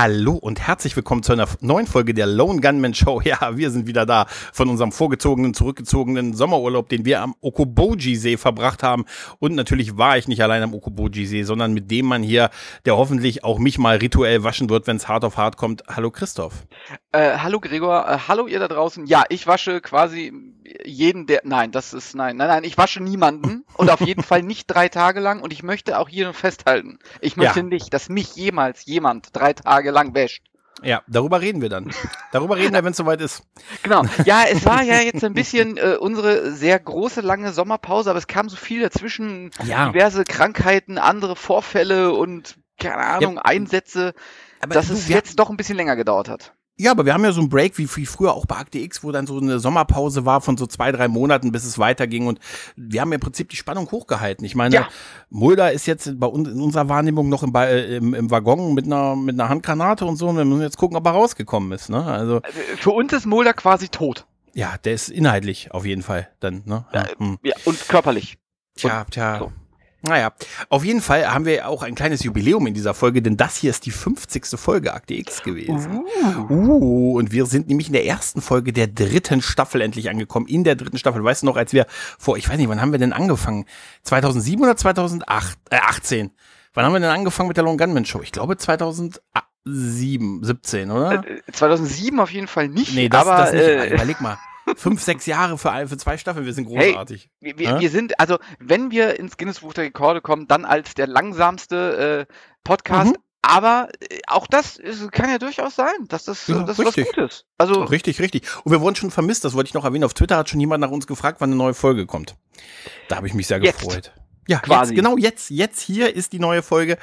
Hallo und herzlich willkommen zu einer neuen Folge der Lone Gunman Show. Ja, wir sind wieder da von unserem vorgezogenen, zurückgezogenen Sommerurlaub, den wir am Okoboji-See verbracht haben. Und natürlich war ich nicht allein am Okoboji-See, sondern mit dem Mann hier, der hoffentlich auch mich mal rituell waschen wird, wenn es hart auf hart kommt. Hallo Christoph. Äh, hallo Gregor, äh, hallo ihr da draußen. Ja, ich wasche quasi jeden, der. Nein, das ist nein, nein, nein, ich wasche niemanden und auf jeden Fall nicht drei Tage lang. Und ich möchte auch hier festhalten, ich möchte ja. nicht, dass mich jemals jemand drei Tage lang wäscht. Ja, darüber reden wir dann. Darüber reden wir, wenn es soweit ist. Genau. Ja, es war ja jetzt ein bisschen äh, unsere sehr große, lange Sommerpause, aber es kam so viel dazwischen. Ja. Diverse Krankheiten, andere Vorfälle und, keine Ahnung, ja. Einsätze, aber dass es jetzt doch ein bisschen länger gedauert hat. Ja, aber wir haben ja so einen Break, wie, wie früher auch bei Akte X, wo dann so eine Sommerpause war von so zwei, drei Monaten, bis es weiterging. Und wir haben im Prinzip die Spannung hochgehalten. Ich meine, ja. Mulder ist jetzt bei uns in unserer Wahrnehmung noch im, im, im Waggon mit einer, mit einer Handgranate und so. Und wir müssen jetzt gucken, ob er rausgekommen ist. Ne? Also, äh, Für uns ist Mulder quasi tot. Ja, der ist inhaltlich auf jeden Fall dann. Ne? Ja, hm. ja und körperlich. Tja, tja. So. Naja, auf jeden Fall haben wir auch ein kleines Jubiläum in dieser Folge, denn das hier ist die 50. Folge Akte X gewesen. Uh. uh. und wir sind nämlich in der ersten Folge der dritten Staffel endlich angekommen. In der dritten Staffel. Weißt du noch, als wir vor, ich weiß nicht, wann haben wir denn angefangen? 2007 oder 2008? Äh, 18. Wann haben wir denn angefangen mit der Long Gunman Show? Ich glaube 2007, 17, oder? Äh, 2007 auf jeden Fall nicht. Nee, das, aber, das nicht. Äh, Überleg mal fünf, sechs Jahre für, für zwei Staffeln, wir sind großartig. Hey, wir, wir, sind, also wenn wir ins Guinness Buch der Rekorde kommen, dann als der langsamste äh, Podcast. Mhm. Aber äh, auch das ist, kann ja durchaus sein, dass das, ja, das was Gutes. Also richtig, richtig. Und wir wurden schon vermisst, das wollte ich noch erwähnen. Auf Twitter hat schon jemand nach uns gefragt, wann eine neue Folge kommt. Da habe ich mich sehr Jetzt. gefreut. Ja, quasi. Jetzt, genau jetzt, jetzt hier ist die neue Folge.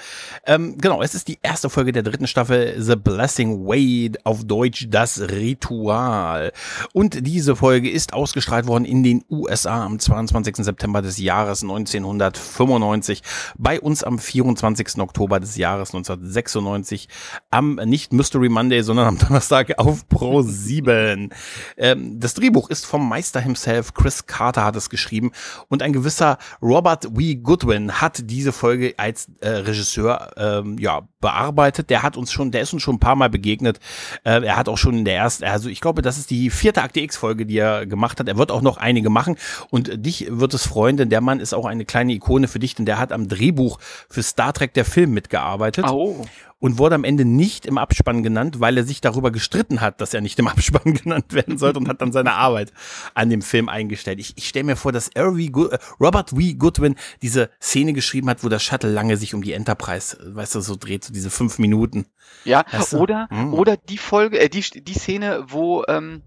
Ähm, genau, es ist die erste Folge der dritten Staffel The Blessing Way, auf Deutsch das Ritual. Und diese Folge ist ausgestrahlt worden in den USA am 22. September des Jahres 1995, bei uns am 24. Oktober des Jahres 1996, am nicht Mystery Monday, sondern am Donnerstag auf Pro 7. ähm, das Drehbuch ist vom Meister himself, Chris Carter hat es geschrieben und ein gewisser Robert Goodwin hat diese Folge als äh, Regisseur ähm, ja bearbeitet. Der hat uns schon, der ist uns schon ein paar Mal begegnet. Äh, er hat auch schon in der ersten, also ich glaube, das ist die vierte Akte X Folge, die er gemacht hat. Er wird auch noch einige machen und dich wird es freuen, denn der Mann ist auch eine kleine Ikone für dich, denn der hat am Drehbuch für Star Trek der Film mitgearbeitet. Oh und wurde am Ende nicht im Abspann genannt, weil er sich darüber gestritten hat, dass er nicht im Abspann genannt werden sollte und hat dann seine Arbeit an dem Film eingestellt. Ich, ich stelle mir vor, dass R.V. Äh, Robert W. Goodwin diese Szene geschrieben hat, wo das Shuttle lange sich um die Enterprise, weißt du, so dreht, diese fünf Minuten. Ja, weißt du? oder, hm. oder die Folge, äh, die, die Szene, wo ähm,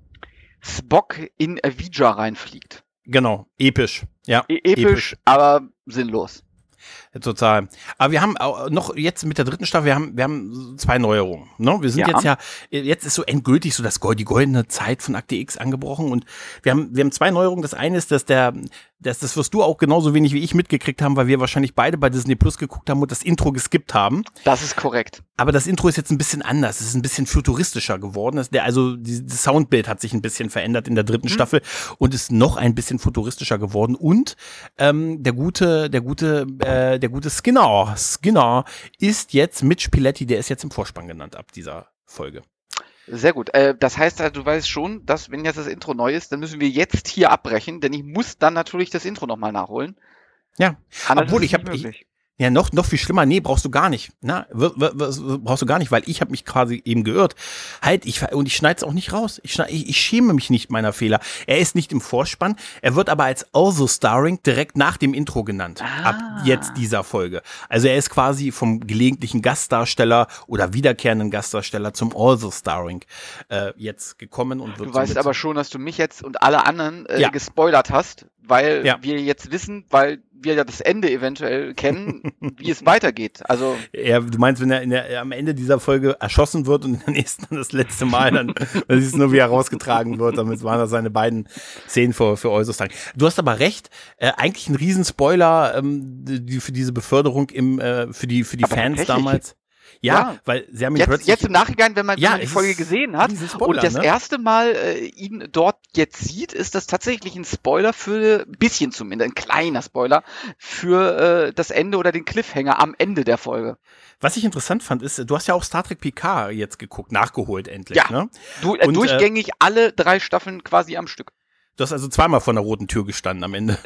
Spock in Avija reinfliegt. Genau, episch. Ja, e episch, episch, aber sinnlos. Total. Aber wir haben auch noch jetzt mit der dritten Staffel, wir haben, wir haben zwei Neuerungen. Ne? Wir sind ja. jetzt ja, jetzt ist so endgültig so das, die goldene Zeit von Akte X angebrochen und wir haben, wir haben zwei Neuerungen. Das eine ist, dass der, das, das wirst du auch genauso wenig wie ich mitgekriegt haben, weil wir wahrscheinlich beide bei Disney Plus geguckt haben und das Intro geskippt haben. Das ist korrekt. Aber das Intro ist jetzt ein bisschen anders. Es ist ein bisschen futuristischer geworden. Der, also das Soundbild hat sich ein bisschen verändert in der dritten mhm. Staffel und ist noch ein bisschen futuristischer geworden. Und ähm, der gute, der gute, äh, der gute Skinner, Skinner ist jetzt mit Spiletti, der ist jetzt im Vorspann genannt ab dieser Folge. Sehr gut. Äh, das heißt, also, du weißt schon, dass wenn jetzt das Intro neu ist, dann müssen wir jetzt hier abbrechen, denn ich muss dann natürlich das Intro nochmal nachholen. Ja, Anders obwohl ich habe ich, ja, noch, noch viel schlimmer. Nee, brauchst du gar nicht. Na, brauchst du gar nicht, weil ich habe mich quasi eben geirrt. Halt, ich und ich schneide es auch nicht raus. Ich, schneid, ich, ich schäme mich nicht meiner Fehler. Er ist nicht im Vorspann. Er wird aber als Also Starring direkt nach dem Intro genannt. Ah. Ab jetzt dieser Folge. Also er ist quasi vom gelegentlichen Gastdarsteller oder wiederkehrenden Gastdarsteller zum Also Starring äh, jetzt gekommen und wird. Du weißt aber schon, dass du mich jetzt und alle anderen äh, ja. gespoilert hast, weil ja. wir jetzt wissen, weil wir ja das Ende eventuell kennen, wie es weitergeht. Also ja, du meinst, wenn er, der, am Ende dieser Folge erschossen wird und in der nächsten dann das letzte Mal, dann, siehst du nur, wie er rausgetragen wird. Damit waren das seine beiden Szenen für, für äußerst lang. Du hast aber recht, äh, eigentlich ein Riesenspoiler ähm, die, für diese Beförderung im, äh, für die, für die Fans damals. Ja, ja, weil sie haben ihn jetzt, plötzlich... Jetzt im Nachhinein, wenn man, ja, die Folge gesehen hat Spoiler, und das ne? erste Mal äh, ihn dort jetzt sieht, ist das tatsächlich ein Spoiler für, ein bisschen zumindest, ein kleiner Spoiler, für äh, das Ende oder den Cliffhanger am Ende der Folge. Was ich interessant fand, ist, du hast ja auch Star Trek PK jetzt geguckt, nachgeholt endlich. Ja, ne? du, äh, Und, durchgängig äh, alle drei Staffeln quasi am Stück. Du hast also zweimal vor der roten Tür gestanden am Ende.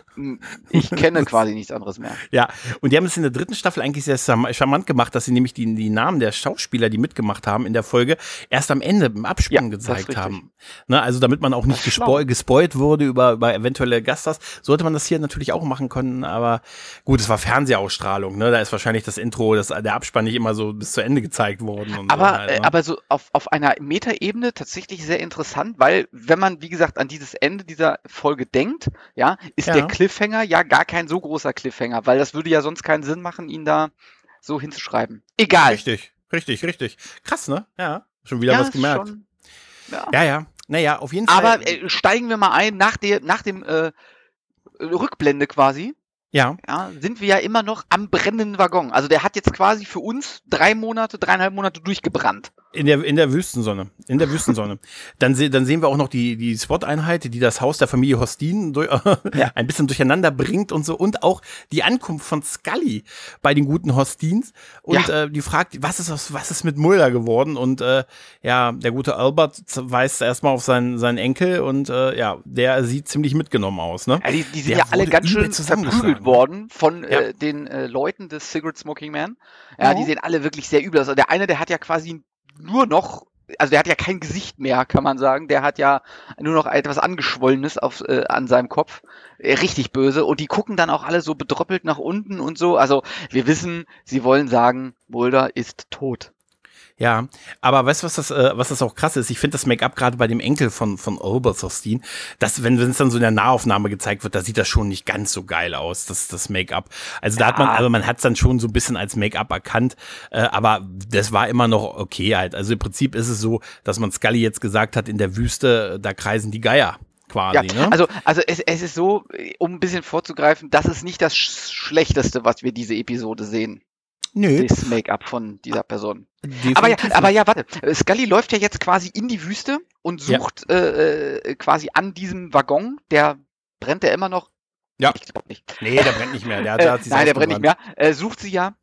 Ich kenne quasi nichts anderes mehr. Ja, und die haben es in der dritten Staffel eigentlich sehr charmant gemacht, dass sie nämlich die, die Namen der Schauspieler, die mitgemacht haben in der Folge, erst am Ende im Abspann ja, gezeigt haben. Ne, also damit man auch nicht gespo gespoilt wurde über, über eventuelle Gaststars, sollte man das hier natürlich auch machen können, aber gut, es war Fernsehausstrahlung, ne? Da ist wahrscheinlich das Intro, das, der Abspann nicht immer so bis zu Ende gezeigt worden. aber, so halt, ne? aber so auf, auf einer Metaebene tatsächlich sehr interessant, weil wenn man, wie gesagt, an dieses Ende dieser dieser Folge denkt, ja, ist ja. der Cliffhanger ja gar kein so großer Cliffhanger, weil das würde ja sonst keinen Sinn machen, ihn da so hinzuschreiben. Egal. Richtig, richtig, richtig. Krass, ne? Ja, schon wieder ja, was gemerkt. Schon, ja. ja, ja. Naja, auf jeden Fall. Aber äh, steigen wir mal ein nach, der, nach dem äh, Rückblende quasi. Ja. ja. Sind wir ja immer noch am brennenden Waggon. Also der hat jetzt quasi für uns drei Monate, dreieinhalb Monate durchgebrannt. In der, in der Wüstensonne. In der Wüstensonne. dann, se, dann sehen wir auch noch die, die SWAT-Einheit, die das Haus der Familie Hostin durch, ja. ein bisschen durcheinander bringt und so. Und auch die Ankunft von Scully bei den guten Hostins. Und ja. äh, die fragt, was ist, was ist mit Mulder geworden? Und äh, ja, der gute Albert weist erstmal auf seinen, seinen Enkel und äh, ja, der sieht ziemlich mitgenommen aus. Ne? Ja, die, die sind der ja alle ganz schön verprügelt worden von äh, den äh, Leuten des Cigarette Smoking Man. Ja, die sehen alle wirklich sehr übel aus. Also der eine, der hat ja quasi nur noch, also der hat ja kein Gesicht mehr, kann man sagen. Der hat ja nur noch etwas angeschwollenes auf, äh, an seinem Kopf. Äh, richtig böse. Und die gucken dann auch alle so bedröppelt nach unten und so. Also wir wissen, sie wollen sagen, Mulder ist tot. Ja, aber weißt du, was das, äh, was das auch krass ist? Ich finde das Make-up gerade bei dem Enkel von, von Oberthorstein, dass, wenn es dann so in der Nahaufnahme gezeigt wird, da sieht das schon nicht ganz so geil aus, das, das Make-up. Also da hat man, also man hat es dann schon so ein bisschen als Make-up erkannt, äh, aber das war immer noch okay halt. Also im Prinzip ist es so, dass man Scully jetzt gesagt hat, in der Wüste, da kreisen die Geier. Quasi, ja, ne? Also, also es, es ist so, um ein bisschen vorzugreifen, das ist nicht das Schlechteste, was wir diese Episode sehen. Nö. Das Make-up von dieser Person. Aber ja, aber ja, warte. Scully läuft ja jetzt quasi in die Wüste und sucht ja. äh, äh quasi an diesem Waggon, der brennt ja immer noch. Ja. Ich glaube nicht. Nee, der brennt nicht mehr. Der, der äh, nein, der brennt nicht mehr. Äh, sucht sie ja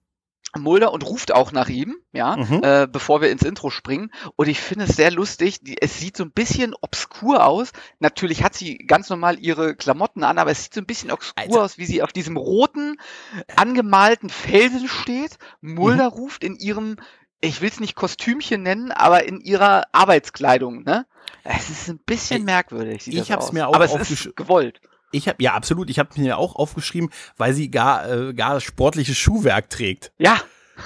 Mulder und ruft auch nach ihm, ja, mhm. äh, bevor wir ins Intro springen. Und ich finde es sehr lustig. Die, es sieht so ein bisschen obskur aus. Natürlich hat sie ganz normal ihre Klamotten an, aber es sieht so ein bisschen obskur Alter. aus, wie sie auf diesem roten, angemalten Felsen steht. Mulder mhm. ruft in ihrem, ich will es nicht Kostümchen nennen, aber in ihrer Arbeitskleidung, ne? Es ist ein bisschen merkwürdig. ich habe es mir auch aber es ist gewollt. Ich habe ja absolut, ich habe mir auch aufgeschrieben, weil sie gar äh, gar sportliches Schuhwerk trägt. Ja.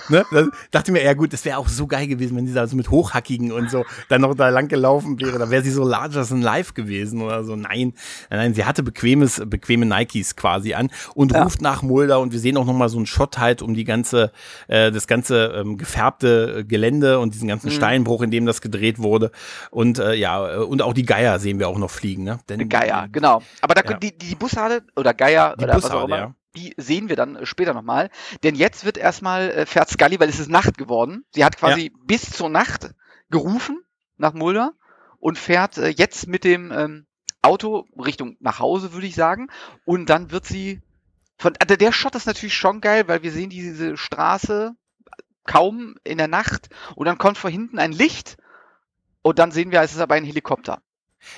Ne? Da dachte mir, ja gut, das wäre auch so geil gewesen, wenn sie da so mit Hochhackigen und so dann noch da lang gelaufen wäre. Da wäre sie so larger than life gewesen oder so. Nein, nein, sie hatte bequemes, bequeme Nikes quasi an und ja. ruft nach Mulder und wir sehen auch nochmal so einen Shot halt um die ganze, äh, das ganze ähm, gefärbte Gelände und diesen ganzen mhm. Steinbruch, in dem das gedreht wurde. Und äh, ja, und auch die Geier sehen wir auch noch fliegen, ne? Denn, Geier, genau. Aber da ja. die, die Bussarde oder Geier die oder Bussarde, was auch immer. Ja die sehen wir dann später nochmal. Denn jetzt wird erstmal äh, fährt Scully, weil es ist Nacht geworden. Sie hat quasi ja. bis zur Nacht gerufen nach Mulder und fährt äh, jetzt mit dem ähm, Auto Richtung nach Hause, würde ich sagen. Und dann wird sie von also der Shot ist natürlich schon geil, weil wir sehen diese Straße kaum in der Nacht und dann kommt von hinten ein Licht und dann sehen wir, es ist aber ein Helikopter.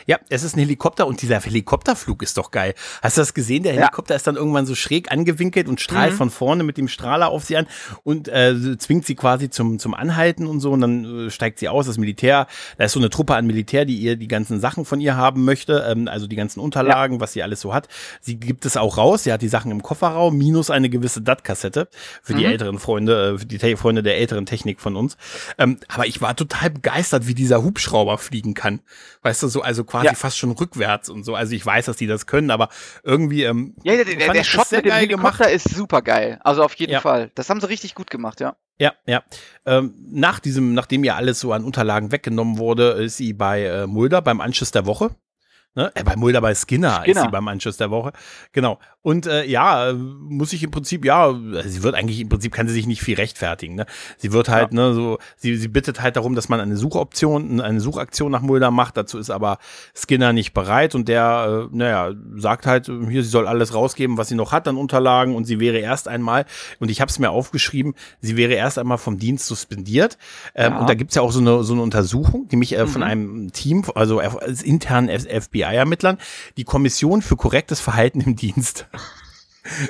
Ja, es ist ein Helikopter und dieser Helikopterflug ist doch geil. Hast du das gesehen? Der Helikopter ja. ist dann irgendwann so schräg angewinkelt und strahlt mhm. von vorne mit dem Strahler auf sie an und äh, zwingt sie quasi zum, zum Anhalten und so und dann äh, steigt sie aus, das Militär, da ist so eine Truppe an Militär, die ihr die ganzen Sachen von ihr haben möchte, ähm, also die ganzen Unterlagen, ja. was sie alles so hat. Sie gibt es auch raus, sie hat die Sachen im Kofferraum, minus eine gewisse DAT-Kassette für mhm. die älteren Freunde, äh, für die Freunde der älteren Technik von uns. Ähm, aber ich war total begeistert, wie dieser Hubschrauber fliegen kann. Weißt du, so, also quasi ja. fast schon rückwärts und so. Also ich weiß, dass die das können, aber irgendwie. Ähm, ja, der, der, der Shot mit dem Helikopter gemacht. ist super geil. Also auf jeden ja. Fall. Das haben sie richtig gut gemacht, ja. Ja, ja. Ähm, nach diesem, nachdem ja alles so an Unterlagen weggenommen wurde, ist sie bei äh, Mulder beim Anschluss der Woche. Ne? Äh, bei Mulder bei Skinner, Skinner, ist sie beim Anschluss der Woche. Genau. Und äh, ja, muss ich im Prinzip, ja, sie wird eigentlich im Prinzip kann sie sich nicht viel rechtfertigen. Ne? Sie wird halt, ja. ne, so, sie, sie bittet halt darum, dass man eine Suchoption, eine Suchaktion nach Mulder macht. Dazu ist aber Skinner nicht bereit und der, äh, naja, sagt halt, hier, sie soll alles rausgeben, was sie noch hat an Unterlagen und sie wäre erst einmal, und ich habe es mir aufgeschrieben, sie wäre erst einmal vom Dienst suspendiert. Ähm, ja. Und da gibt's ja auch so eine, so eine Untersuchung, die mich äh, von mhm. einem Team, also als internen FBI-Ermittlern, die Kommission für korrektes Verhalten im Dienst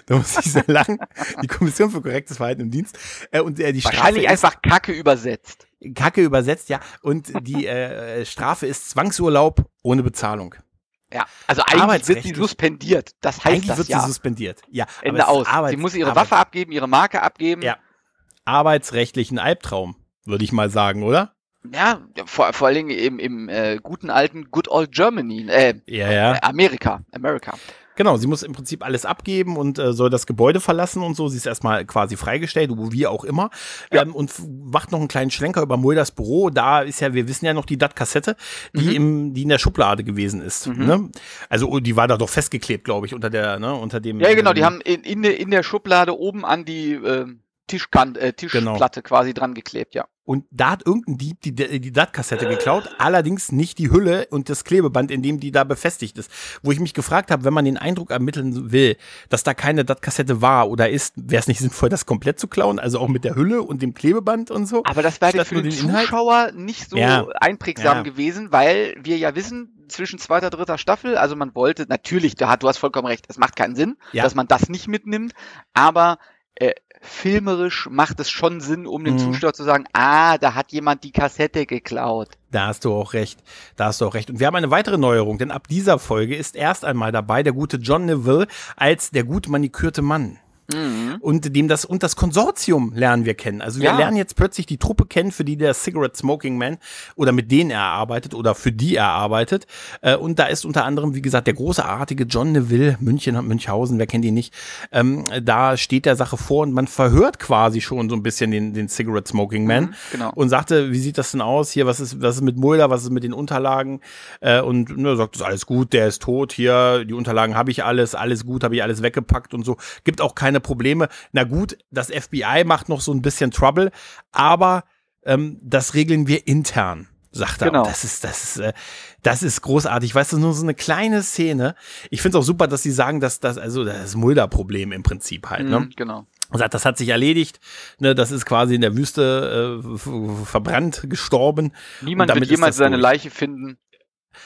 da muss ich sagen, die Kommission für korrektes Verhalten im Dienst. Äh, und äh, die Wahrscheinlich Strafe einfach Kacke übersetzt. Kacke übersetzt, ja. Und die äh, Strafe ist Zwangsurlaub ohne Bezahlung. Ja, also eigentlich wird sie suspendiert. Das heißt eigentlich das wird ja. sie suspendiert. Ja, Ende aus. Sie muss ihre Waffe abgeben, ihre Marke abgeben. Ja. Arbeitsrechtlichen Albtraum, würde ich mal sagen, oder? Ja, vor, vor allen Dingen im, im äh, guten alten Good Old Germany, äh, ja, ja. Amerika, Amerika. Genau, sie muss im Prinzip alles abgeben und äh, soll das Gebäude verlassen und so. Sie ist erstmal quasi freigestellt, wie auch immer. Ja. Ähm, und macht noch einen kleinen Schlenker über Mulders Büro. Da ist ja, wir wissen ja noch die DAT-Kassette, die, mhm. im, die in der Schublade gewesen ist. Mhm. Ne? Also oh, die war da doch festgeklebt, glaube ich, unter der, ne, unter dem. Ja, genau, die ähm, haben in, in, der, in der Schublade oben an die äh, Tischkant, äh, genau. Tischplatte genau. quasi dran geklebt, ja. Und da hat irgendein Dieb die, die DAT-Kassette geklaut, allerdings nicht die Hülle und das Klebeband, in dem die da befestigt ist. Wo ich mich gefragt habe, wenn man den Eindruck ermitteln will, dass da keine DAT-Kassette war oder ist, wäre es nicht sinnvoll, das komplett zu klauen, also auch mit der Hülle und dem Klebeband und so. Aber das wäre für den, den Zuschauer nicht so ja. einprägsam ja. gewesen, weil wir ja wissen, zwischen zweiter, dritter Staffel, also man wollte, natürlich, du hast vollkommen recht, es macht keinen Sinn, ja. dass man das nicht mitnimmt, aber äh, filmerisch macht es schon Sinn, um dem mhm. Zuschauer zu sagen, ah, da hat jemand die Kassette geklaut. Da hast du auch recht. Da hast du auch recht. Und wir haben eine weitere Neuerung, denn ab dieser Folge ist erst einmal dabei der gute John Neville als der gut manikürte Mann. Mhm. Und dem das und das Konsortium lernen wir kennen. Also wir ja. lernen jetzt plötzlich die Truppe kennen, für die der Cigarette Smoking Man oder mit denen er arbeitet oder für die er arbeitet. Äh, und da ist unter anderem, wie gesagt, der großartige John Neville, München, Münchhausen, wer kennt ihn nicht. Ähm, da steht der Sache vor und man verhört quasi schon so ein bisschen den, den Cigarette Smoking Man mhm, genau. und sagte, wie sieht das denn aus hier? Was ist, was ist mit Mulder? Was ist mit den Unterlagen? Äh, und ne, sagt, ist alles gut, der ist tot hier, die Unterlagen habe ich alles, alles gut, habe ich alles weggepackt und so. Gibt auch keine keine Probleme. Na gut, das FBI macht noch so ein bisschen Trouble, aber ähm, das regeln wir intern sagt er. Genau. das ist, das ist, äh, das ist großartig. Weißt du, nur so eine kleine Szene. Ich finde es auch super, dass sie sagen, dass das, also das Mulder-Problem im Prinzip halt, ne? Mhm, genau. Und sagt, das hat sich erledigt, ne, das ist quasi in der Wüste äh, verbrannt, gestorben. Niemand wird jemals seine Leiche finden.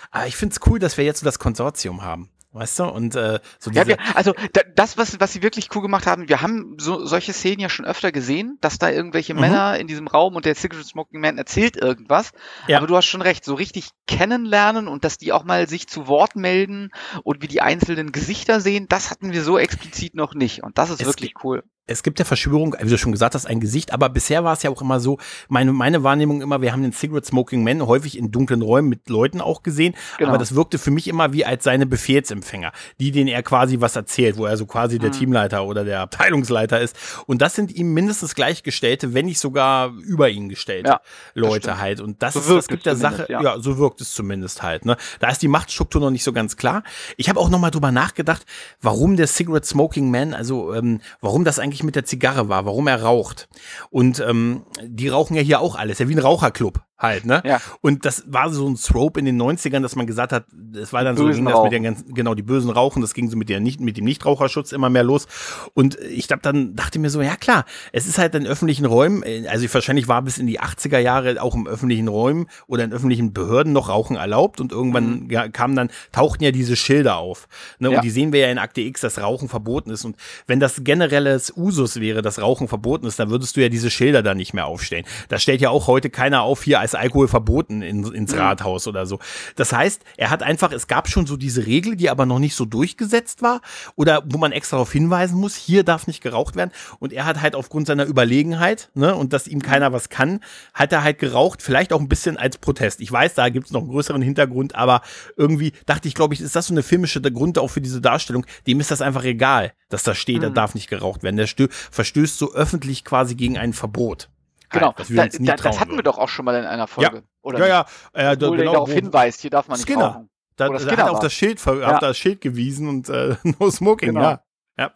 Aber ich finde es cool, dass wir jetzt so das Konsortium haben. Weißt du? Und äh, so diese ja, wir, also da, das, was, was sie wirklich cool gemacht haben, wir haben so, solche Szenen ja schon öfter gesehen, dass da irgendwelche mhm. Männer in diesem Raum und der Cigarette Smoking Man erzählt irgendwas. Ja. Aber du hast schon recht, so richtig kennenlernen und dass die auch mal sich zu Wort melden und wie die einzelnen Gesichter sehen, das hatten wir so explizit noch nicht. Und das ist es wirklich cool es gibt ja Verschwörung, wie du schon gesagt hast, ein Gesicht, aber bisher war es ja auch immer so, meine, meine Wahrnehmung immer, wir haben den Cigarette Smoking Man häufig in dunklen Räumen mit Leuten auch gesehen, genau. aber das wirkte für mich immer wie als seine Befehlsempfänger, die, denen er quasi was erzählt, wo er so quasi mhm. der Teamleiter oder der Abteilungsleiter ist. Und das sind ihm mindestens gleichgestellte, wenn nicht sogar über ihn gestellte ja, Leute halt. Und das, so ist, das gibt der Sache, ja. ja. so wirkt es zumindest halt. Ne? Da ist die Machtstruktur noch nicht so ganz klar. Ich habe auch noch mal drüber nachgedacht, warum der Cigarette Smoking Man, also ähm, warum das eigentlich eigentlich mit der Zigarre war, warum er raucht. Und ähm, die rauchen ja hier auch alles, ja wie ein Raucherclub halt, ne? Ja. Und das war so ein Trope in den 90ern, dass man gesagt hat, es war dann so, ging das mit den ganzen, genau, die bösen Rauchen, das ging so mit der nicht, mit dem Nichtraucherschutz immer mehr los. Und ich glaube, dann dachte mir so, ja klar, es ist halt in öffentlichen Räumen, also wahrscheinlich war bis in die 80er Jahre auch im öffentlichen Räumen oder in öffentlichen Behörden noch Rauchen erlaubt und irgendwann mhm. ja, kamen dann, tauchten ja diese Schilder auf. Ne? Ja. Und die sehen wir ja in Akte X, dass Rauchen verboten ist. Und wenn das generelles Usus wäre, dass Rauchen verboten ist, dann würdest du ja diese Schilder da nicht mehr aufstellen. Da stellt ja auch heute keiner auf hier als ist Alkohol verboten in, ins mhm. Rathaus oder so. Das heißt, er hat einfach, es gab schon so diese Regel, die aber noch nicht so durchgesetzt war oder wo man extra darauf hinweisen muss, hier darf nicht geraucht werden. Und er hat halt aufgrund seiner Überlegenheit, ne, und dass ihm keiner was kann, hat er halt geraucht, vielleicht auch ein bisschen als Protest. Ich weiß, da gibt es noch einen größeren Hintergrund, aber irgendwie dachte ich, glaube ich, ist das so eine filmische Grund auch für diese Darstellung. Dem ist das einfach egal, dass da steht, mhm. da darf nicht geraucht werden. Der verstößt so öffentlich quasi gegen ein Verbot. Genau, halt, da, da, das hatten wir doch auch schon mal in einer Folge. Ja, oder ja, ja. Äh, Obwohl genau, darauf hinweist, hier darf man nicht Skinner. rauchen. Da, da hat auf das Schild, ja. auf das Schild gewiesen und äh, no smoking, genau. ja. Ja.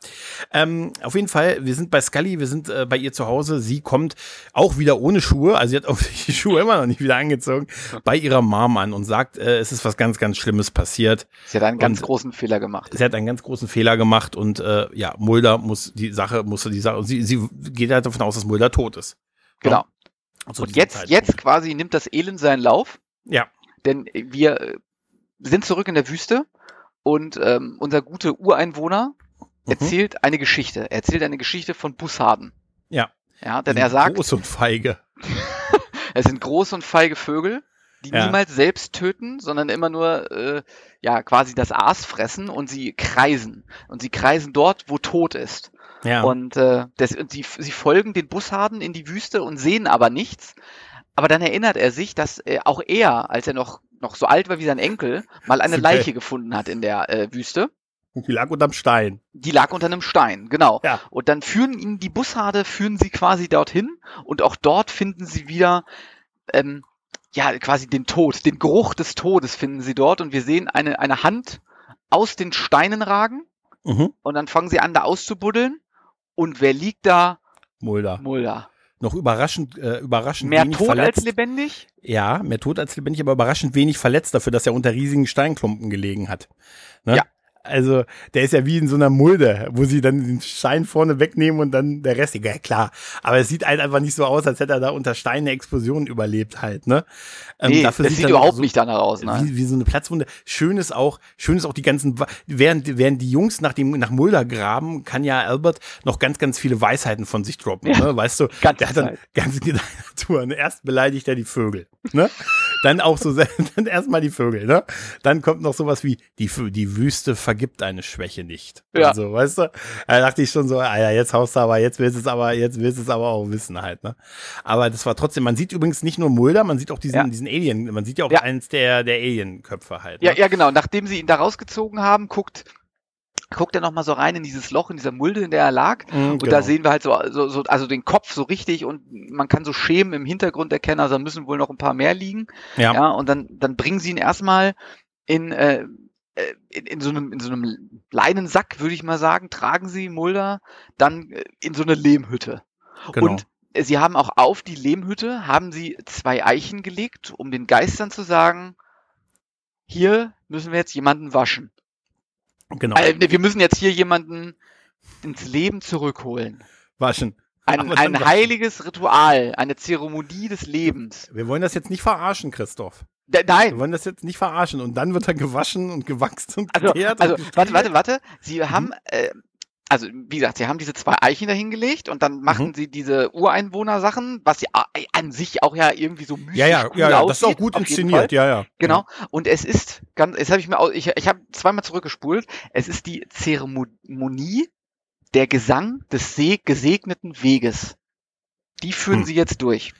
Ähm, auf jeden Fall, wir sind bei Scully, wir sind äh, bei ihr zu Hause. Sie kommt auch wieder ohne Schuhe, also sie hat auch die Schuhe immer noch nicht wieder angezogen, bei ihrer Mom an und sagt, äh, es ist was ganz, ganz Schlimmes passiert. Sie hat einen ganz und, großen Fehler gemacht. Sie hat einen ganz großen Fehler gemacht und äh, ja, Mulder muss die Sache, musste die Sache, sie, sie geht halt davon aus, dass Mulder tot ist. Genau. Ja? Und, und jetzt, jetzt quasi nimmt das Elend seinen Lauf. Ja. Denn wir äh, sind zurück in der Wüste und ähm, unser guter Ureinwohner mhm. erzählt eine Geschichte. Er erzählt eine Geschichte von Bussarden. Ja. Ja, denn er sagt. Groß und feige. es sind groß und feige Vögel, die ja. niemals selbst töten, sondern immer nur äh, ja quasi das Aas fressen und sie kreisen. Und sie kreisen dort, wo Tod ist. Ja. Und, äh, das, und sie, sie folgen den Bussarden in die Wüste und sehen aber nichts. Aber dann erinnert er sich, dass äh, auch er, als er noch, noch so alt war wie sein Enkel, mal eine okay. Leiche gefunden hat in der äh, Wüste. Und die lag unterm Stein. Die lag unter einem Stein, genau. Ja. Und dann führen ihn die Bussarde, führen sie quasi dorthin und auch dort finden sie wieder, ähm, ja, quasi den Tod, den Geruch des Todes finden sie dort und wir sehen eine, eine Hand aus den Steinen ragen mhm. und dann fangen sie an, da auszubuddeln und wer liegt da? Mulder. Mulder noch überraschend, äh, überraschend mehr wenig tot verletzt. als lebendig? Ja, mehr tot als lebendig, aber überraschend wenig verletzt dafür, dass er unter riesigen Steinklumpen gelegen hat. Ne? Ja. Also, der ist ja wie in so einer Mulde, wo sie dann den Stein vorne wegnehmen und dann der Rest. Ja, klar. Aber es sieht halt einfach nicht so aus, als hätte er da unter Steinen eine Explosion überlebt halt, ne? Ähm, nee, dafür das sieht überhaupt so, nicht danach aus, ne? Wie, wie so eine Platzwunde. Schön ist auch, schön ist auch die ganzen, während, während die Jungs nach dem, nach Mulder graben, kann ja Albert noch ganz, ganz viele Weisheiten von sich droppen, ja, ne? Weißt du? Ganz der hat dann ganz Touren. Erst beleidigt er die Vögel, ne? Dann auch so, dann erstmal die Vögel, ne? Dann kommt noch sowas wie, die, die Wüste vergibt eine Schwäche nicht. Ja. Also, weißt du? Da dachte ich schon so, ah ja, jetzt haust du aber, jetzt willst du es aber, jetzt willst du es aber auch wissen halt, ne? Aber das war trotzdem, man sieht übrigens nicht nur Mulder, man sieht auch diesen, ja. diesen Alien, man sieht ja auch ja. eins der, der Alien-Köpfe halt. Ne? Ja, ja, genau. Nachdem sie ihn da rausgezogen haben, guckt guckt er noch mal so rein in dieses Loch, in dieser Mulde, in der er lag. Mm, und genau. da sehen wir halt so, so, so, also den Kopf so richtig und man kann so Schemen im Hintergrund erkennen, also da müssen wohl noch ein paar mehr liegen. Ja. ja und dann, dann bringen sie ihn erstmal in, äh, äh in, in, so einem, in so einem Leinensack, würde ich mal sagen, tragen sie Mulder dann äh, in so eine Lehmhütte. Genau. Und sie haben auch auf die Lehmhütte, haben sie zwei Eichen gelegt, um den Geistern zu sagen, hier müssen wir jetzt jemanden waschen. Genau. Also, wir müssen jetzt hier jemanden ins Leben zurückholen. Waschen. Ein, ein heiliges Ritual, eine Zeremonie des Lebens. Wir wollen das jetzt nicht verarschen, Christoph. D nein. Wir wollen das jetzt nicht verarschen. Und dann wird er gewaschen und gewachst und also, gekehrt. Also, warte, warte, warte. Sie mhm. haben, äh, also wie gesagt, sie haben diese zwei Eichen dahingelegt und dann machen mhm. sie diese Ureinwohner-Sachen, was sie an sich auch ja irgendwie so mystisch Ja, ja, cool ja, ja, das ist auch gut inszeniert, ja, ja. Genau. Und es ist ganz, jetzt habe ich mir auch, ich, ich habe zweimal zurückgespult. Es ist die Zeremonie der Gesang des gesegneten Weges. Die führen hm. sie jetzt durch.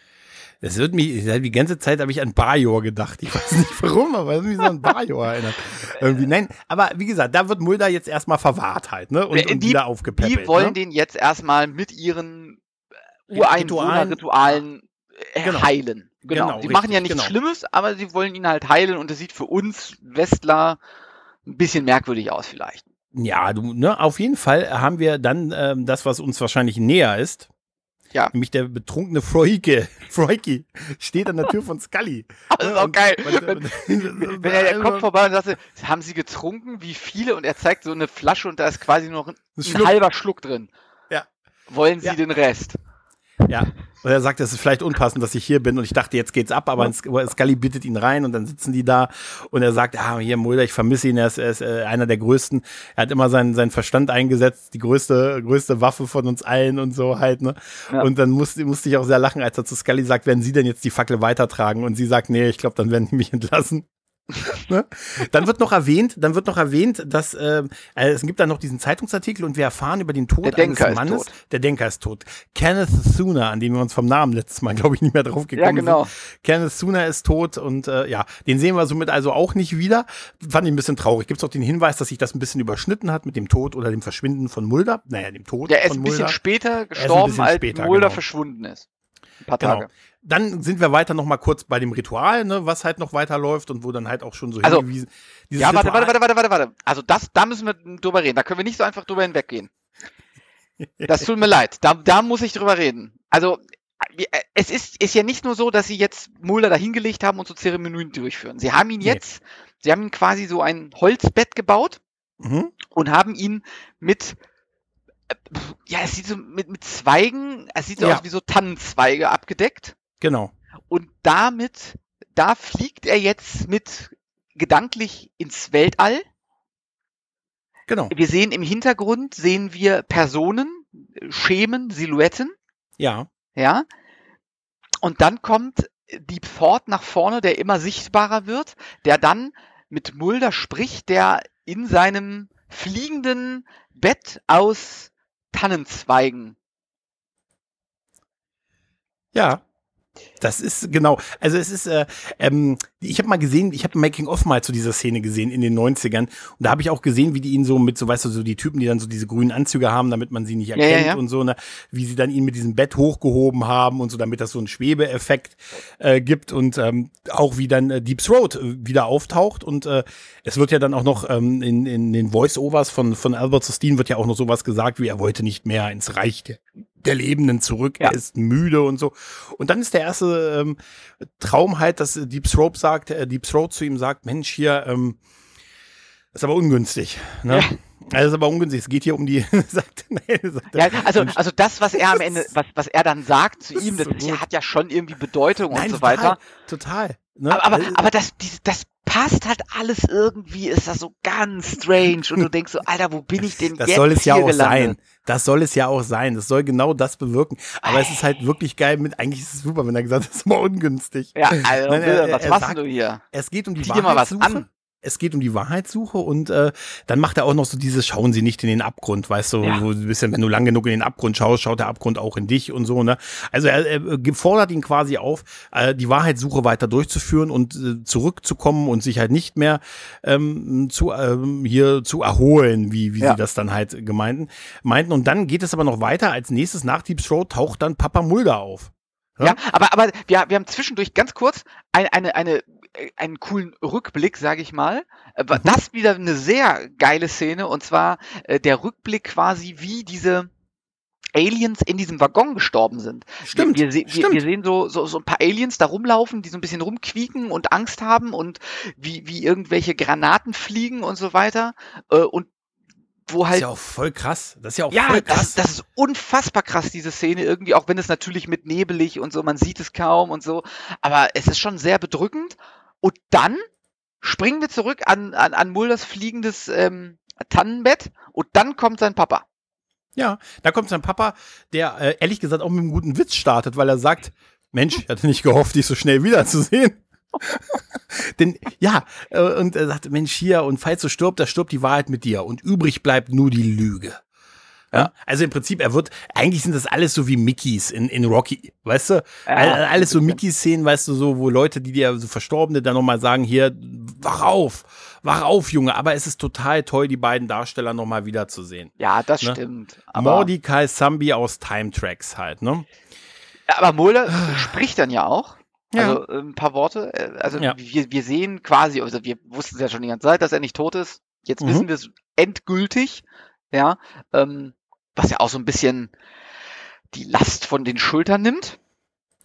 Das wird mich, die ganze Zeit habe ich an Bajor gedacht. Ich weiß nicht warum, aber irgendwie so an Bajor erinnert. Irgendwie, nein, aber wie gesagt, da wird Mulder jetzt erstmal verwahrt halt, ne? Und, und wieder aufgepäppelt. Die wollen ne? den jetzt erstmal mit ihren Ureinwohner-Ritualen äh, genau. heilen. Genau. genau die machen ja nichts genau. Schlimmes, aber sie wollen ihn halt heilen und das sieht für uns Westler ein bisschen merkwürdig aus vielleicht. Ja, du, ne, auf jeden Fall haben wir dann ähm, das, was uns wahrscheinlich näher ist. Ja. Nämlich der betrunkene Froike, Froiki steht an der Tür von Scully. Das ist auch geil. wenn, wenn er der Kopf vorbei und sagt, haben Sie getrunken? Wie viele? Und er zeigt so eine Flasche und da ist quasi noch ein, ein halber Schluck drin. Ja. Wollen Sie ja. den Rest? Ja. Und er sagt, es ist vielleicht unpassend, dass ich hier bin und ich dachte, jetzt geht's ab, aber. Scully bittet ihn rein und dann sitzen die da und er sagt, ah, hier Mulder, ich vermisse ihn, er ist, er ist äh, einer der größten. Er hat immer seinen, seinen Verstand eingesetzt, die größte, größte Waffe von uns allen und so halt, ne? Ja. Und dann musste, musste ich auch sehr lachen, als er zu Scully sagt, werden Sie denn jetzt die Fackel weitertragen? Und sie sagt, nee, ich glaube, dann werden die mich entlassen. ne? Dann wird noch erwähnt, dann wird noch erwähnt, dass äh, es gibt dann noch diesen Zeitungsartikel und wir erfahren über den Tod eines Mannes. Der Denker ist tot. Kenneth Sooner, an den wir uns vom Namen letztes Mal, glaube ich, nicht mehr drauf gekommen ja, genau. sind. Kenneth Sooner ist tot und äh, ja, den sehen wir somit also auch nicht wieder. Fand ich ein bisschen traurig. Gibt es auch den Hinweis, dass sich das ein bisschen überschnitten hat mit dem Tod oder dem Verschwinden von Mulder? Naja, dem Tod. Der ist ein bisschen später gestorben, bisschen als später, Mulder genau. verschwunden ist. Ein paar genau. Tage. Genau. Dann sind wir weiter noch mal kurz bei dem Ritual, ne, was halt noch weiterläuft und wo dann halt auch schon so also, hingewiesen. Ja, warte, warte, warte, warte, warte, warte. Also das, da müssen wir drüber reden. Da können wir nicht so einfach drüber hinweggehen. Das tut mir leid. Da, da muss ich drüber reden. Also es ist, ist ja nicht nur so, dass sie jetzt Mulder dahingelegt haben und so Zeremonien durchführen. Sie haben ihn jetzt, nee. sie haben ihn quasi so ein Holzbett gebaut mhm. und haben ihn mit äh, ja, es sieht so mit, mit Zweigen, es sieht so ja. aus wie so Tannenzweige abgedeckt. Genau. Und damit, da fliegt er jetzt mit gedanklich ins Weltall. Genau. Wir sehen im Hintergrund, sehen wir Personen, Schemen, Silhouetten. Ja. Ja. Und dann kommt Deep Thought nach vorne, der immer sichtbarer wird, der dann mit Mulder spricht, der in seinem fliegenden Bett aus Tannenzweigen. Ja. Das ist genau, also es ist, äh, ähm, ich habe mal gesehen, ich habe Making-of mal zu dieser Szene gesehen in den 90ern und da habe ich auch gesehen, wie die ihn so mit so, weißt du, so die Typen, die dann so diese grünen Anzüge haben, damit man sie nicht erkennt ja, ja, ja. und so, ne, wie sie dann ihn mit diesem Bett hochgehoben haben und so, damit das so einen Schwebeeffekt äh, gibt und ähm, auch wie dann äh, Deep Throat äh, wieder auftaucht. Und äh, es wird ja dann auch noch ähm, in, in den Voice-Overs von, von Albert Sustin wird ja auch noch sowas gesagt, wie er wollte nicht mehr ins Reich der Lebenden zurück, ja. er ist müde und so. Und dann ist der erste ähm, Traum halt, dass Deep Throat sagt, äh, Deep Throat zu ihm sagt, Mensch, hier, ähm, das ist aber ungünstig. Ne? Ja. Also ist aber ungünstig. Es geht hier um die. sagt, nee, sagt ja, also, also das, was er am Ende, was, was er dann sagt zu ihm, das so hat ja schon irgendwie Bedeutung Nein, und so total, weiter. Total. Ne? Aber, aber, aber das, das passt halt alles irgendwie, ist das so ganz strange und du denkst so, Alter, wo bin ich denn das jetzt soll es ja auch gelandet? sein. Das soll es ja auch sein. Das soll genau das bewirken. Aber es ist halt wirklich geil mit, eigentlich ist es super, wenn er gesagt hat, das ist mal ungünstig. Ja, also, Nein, er, was machst du hier? Es geht um die Zieh Wahrheit. mal was an es geht um die Wahrheitssuche und äh, dann macht er auch noch so dieses Schauen Sie nicht in den Abgrund, weißt du, ja. wo ein bisschen, wenn du lang genug in den Abgrund schaust, schaut der Abgrund auch in dich und so, ne? Also er, er fordert ihn quasi auf, äh, die Wahrheitssuche weiter durchzuführen und äh, zurückzukommen und sich halt nicht mehr ähm, zu ähm, hier zu erholen, wie, wie ja. sie das dann halt gemeinten, meinten. Und dann geht es aber noch weiter. Als nächstes nach Deep Throat taucht dann Papa Mulder auf. Ja, ja aber, aber wir, wir haben zwischendurch ganz kurz eine, eine, eine einen coolen Rückblick, sage ich mal. Äh, mhm. Das wieder eine sehr geile Szene und zwar äh, der Rückblick quasi, wie diese Aliens in diesem Waggon gestorben sind. Stimmt. Wir, wir, wir, wir sehen so, so, so ein paar Aliens da rumlaufen, die so ein bisschen rumquieken und Angst haben und wie, wie irgendwelche Granaten fliegen und so weiter. Und wo halt. Das ist ja auch voll krass. Das ist ja auch ja, voll krass. Das, das ist unfassbar krass, diese Szene irgendwie, auch wenn es natürlich mit nebelig und so, man sieht es kaum und so. Aber es ist schon sehr bedrückend. Und dann springen wir zurück an, an, an Mulders fliegendes ähm, Tannenbett und dann kommt sein Papa. Ja, da kommt sein Papa, der äh, ehrlich gesagt auch mit einem guten Witz startet, weil er sagt, Mensch, ich hatte nicht gehofft, dich so schnell wiederzusehen. Denn ja, äh, und er sagt, Mensch, hier, und falls du stirbst, da stirbt die Wahrheit mit dir. Und übrig bleibt nur die Lüge. Ja, also im Prinzip, er wird, eigentlich sind das alles so wie Mickeys in, in Rocky, weißt du? Ja, alles so Mickey-Szenen, weißt du, so, wo Leute, die dir so Verstorbene dann nochmal sagen, hier, wach auf, wach auf, Junge. Aber es ist total toll, die beiden Darsteller nochmal wiederzusehen. Ja, das ne? stimmt. Mordecai Sambi aus Time Tracks halt, ne? Aber Mulder spricht dann ja auch. Also ja. ein paar Worte. Äh, also ja. wir, wir sehen quasi, also wir wussten es ja schon die ganze Zeit, dass er nicht tot ist. Jetzt mhm. wissen wir es endgültig. Ja. Ähm, was ja auch so ein bisschen die Last von den Schultern nimmt.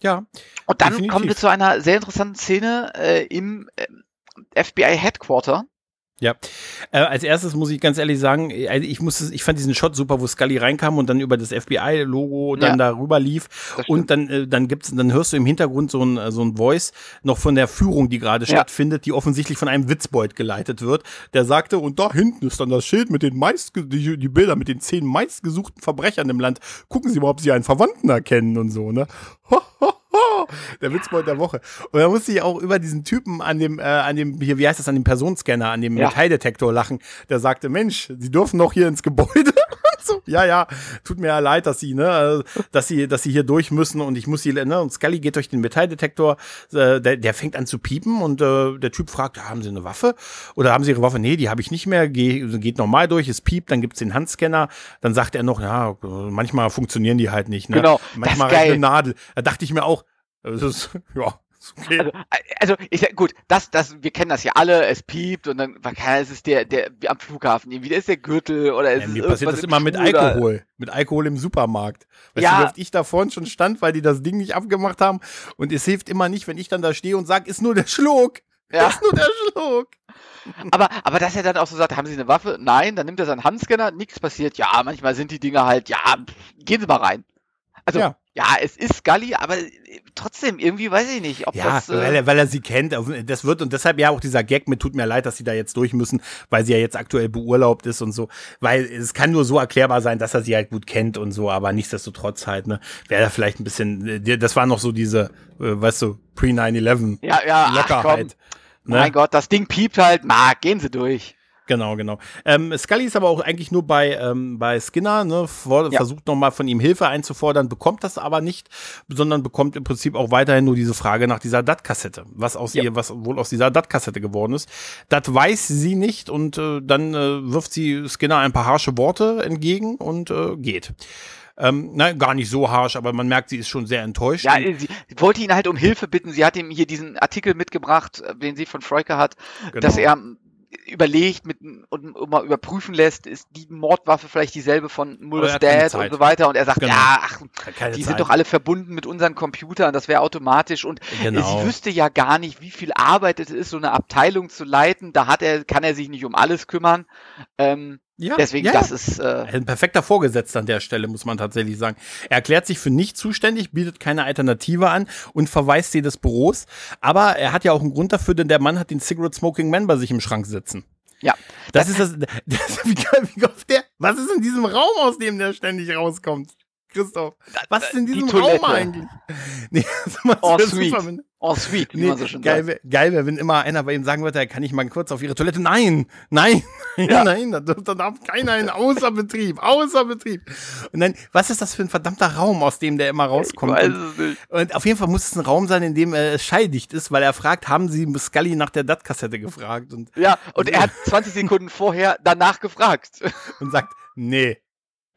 Ja. Und dann definitiv. kommen wir zu einer sehr interessanten Szene äh, im äh, FBI Headquarter. Ja, äh, als erstes muss ich ganz ehrlich sagen, also ich musste, ich fand diesen Shot super, wo Scully reinkam und dann über das FBI-Logo dann ja, darüber lief und dann äh, dann gibt's, dann hörst du im Hintergrund so ein äh, so ein Voice noch von der Führung, die gerade ja. stattfindet, die offensichtlich von einem Witzbold geleitet wird. Der sagte und da hinten ist dann das Schild mit den meist die, die Bilder mit den zehn meistgesuchten Verbrechern im Land. Gucken Sie mal, ob Sie einen Verwandten erkennen und so ne. Ho, ho, der Witzbold der Woche. Und da musste ich auch über diesen Typen an dem, äh, an dem, hier, wie heißt das, an dem Personenscanner, an dem ja. Metalldetektor lachen. Der sagte, Mensch, Sie dürfen noch hier ins Gebäude. so, ja, ja, tut mir ja leid, dass sie, ne, dass sie, dass sie hier durch müssen und ich muss sie, ne, und Scully geht durch den Metalldetektor, äh, der, der fängt an zu piepen und äh, der Typ fragt, ja, haben Sie eine Waffe? Oder haben Sie Ihre Waffe? Nee, die habe ich nicht mehr, Geh, geht normal durch, es piept, dann gibt's den Handscanner, dann sagt er noch, ja, manchmal funktionieren die halt nicht, ne? Genau, manchmal das ist geil. eine Nadel. Da dachte ich mir auch, das ist, ja, Okay. Also, also ich gut, das, das, wir kennen das ja alle, es piept und dann, es ist der, der, wie am Flughafen, irgendwie, ist der Gürtel oder es ja, mir passiert das immer mit Alkohol, mit Alkohol im Supermarkt. Weißt ja. du, wie oft ich da vorne schon stand, weil die das Ding nicht abgemacht haben und es hilft immer nicht, wenn ich dann da stehe und sage, ist nur der Schluck. Ja. Ist nur der Schluck. Aber, aber dass er dann auch so sagt, haben Sie eine Waffe? Nein, dann nimmt er seinen Handscanner, nichts passiert. Ja, manchmal sind die Dinge halt, ja, gehen Sie mal rein. Also, ja. ja, es ist Scully, aber äh, trotzdem, irgendwie weiß ich nicht, ob ja, das. Äh weil, er, weil er sie kennt. Das wird, und deshalb ja auch dieser Gag mit tut mir leid, dass sie da jetzt durch müssen, weil sie ja jetzt aktuell beurlaubt ist und so. Weil es kann nur so erklärbar sein, dass er sie halt gut kennt und so, aber nichtsdestotrotz halt, ne, wäre da vielleicht ein bisschen, äh, das war noch so diese, weißt du, pre-9-11 ja, ja, Lockerheit. Ach, ne? Mein Gott, das Ding piept halt, ma, gehen Sie durch. Genau, genau. Ähm, Scully ist aber auch eigentlich nur bei, ähm, bei Skinner, ne, vor, ja. versucht nochmal von ihm Hilfe einzufordern, bekommt das aber nicht, sondern bekommt im Prinzip auch weiterhin nur diese Frage nach dieser DAT-Kassette, was aus ja. ihr, was wohl aus dieser DAT-Kassette geworden ist. Das weiß sie nicht und äh, dann äh, wirft sie Skinner ein paar harsche Worte entgegen und äh, geht. Ähm, nein, gar nicht so harsh, aber man merkt, sie ist schon sehr enttäuscht. Ja, sie, sie wollte ihn halt um Hilfe bitten. Sie hat ihm hier diesen Artikel mitgebracht, äh, den sie von Freuke hat, genau. dass er überlegt mit, und, und mal überprüfen lässt, ist die Mordwaffe vielleicht dieselbe von Mulder's Dad und so weiter. Und er sagt, genau. ja, ach, die Zeit. sind doch alle verbunden mit unseren Computern, das wäre automatisch. Und genau. sie wüsste ja gar nicht, wie viel Arbeit es ist, so eine Abteilung zu leiten. Da hat er, kann er sich nicht um alles kümmern. Ähm, ja, Deswegen, ja, das ist. Äh ein perfekter Vorgesetzter an der Stelle, muss man tatsächlich sagen. Er erklärt sich für nicht zuständig, bietet keine Alternative an und verweist sie des Büros. Aber er hat ja auch einen Grund dafür, denn der Mann hat den Cigarette Smoking Man bei sich im Schrank sitzen. Ja. Das, das ist das. das wie, wie der, was ist in diesem Raum, aus dem der ständig rauskommt? Christoph, was ist in diesem Raum eigentlich? Nee, oh, sweet. Oh, sweet, wie nee, man so schön geil, sagt. Geil wäre, wenn immer einer bei ihm sagen würde, kann ich mal kurz auf ihre Toilette? Nein, nein, ja. nein, da, da darf keiner in außer Betrieb, außer Betrieb. Und dann, was ist das für ein verdammter Raum, aus dem der immer rauskommt? Ich weiß es nicht. Und auf jeden Fall muss es ein Raum sein, in dem äh, es schalldicht ist, weil er fragt, haben Sie Scully nach der DAT-Kassette gefragt? Und, ja, und er hat 20 Sekunden vorher danach gefragt. Und sagt, nee.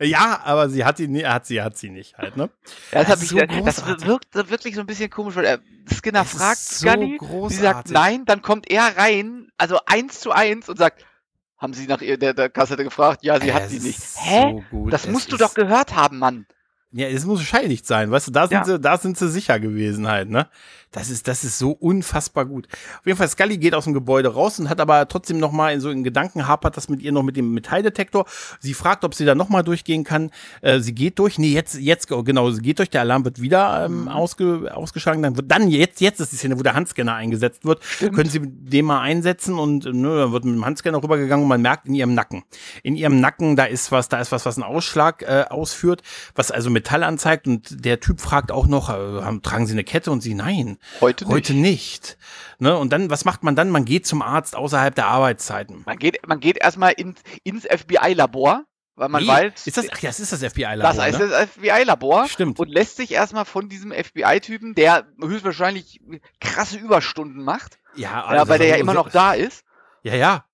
Ja, aber sie hat sie, hat sie, hat sie nicht halt, ne? Ja, das, das, so ich, das wirkt wirklich so ein bisschen komisch, weil er Skinner das fragt so Scully, sie sagt nein, dann kommt er rein, also eins zu eins und sagt, haben Sie nach ihr der, der Kassette gefragt? Ja, sie es hat sie nicht. Hä? So das musst du doch gehört haben, Mann. Ja, es muss scheinlich sein, weißt du, da sind ja. sie, da sind sie sicher gewesen halt, ne? Das ist, das ist so unfassbar gut. Auf jeden Fall, Scully geht aus dem Gebäude raus und hat aber trotzdem noch mal in so in Gedanken hapert das mit ihr noch mit dem Metalldetektor. Sie fragt, ob sie da noch mal durchgehen kann. Äh, sie geht durch. Nee, jetzt, jetzt, genau, sie geht durch. Der Alarm wird wieder ähm, mhm. ausge, ausgeschlagen. Dann wird dann, jetzt, jetzt ist die Szene, wo der Handscanner eingesetzt wird. Stimmt. Können sie den mal einsetzen und ne, dann wird mit dem Handscanner rübergegangen und man merkt in ihrem Nacken. In ihrem Nacken, da ist was, da ist was, was einen Ausschlag äh, ausführt, was also Metall anzeigt und der Typ fragt auch noch, äh, haben, tragen sie eine Kette und sie, nein. Heute nicht. Heute nicht. Ne? Und dann, was macht man dann? Man geht zum Arzt außerhalb der Arbeitszeiten. Man geht, man geht erstmal in, ins FBI-Labor, weil man nee, weiß. Ist das, ach, das ist das FBI-Labor. Das ist ne? das FBI-Labor. Stimmt. Und lässt sich erstmal von diesem FBI-Typen, der höchstwahrscheinlich krasse Überstunden macht. Ja, also ja weil der ja immer noch da ist. Ja, ja.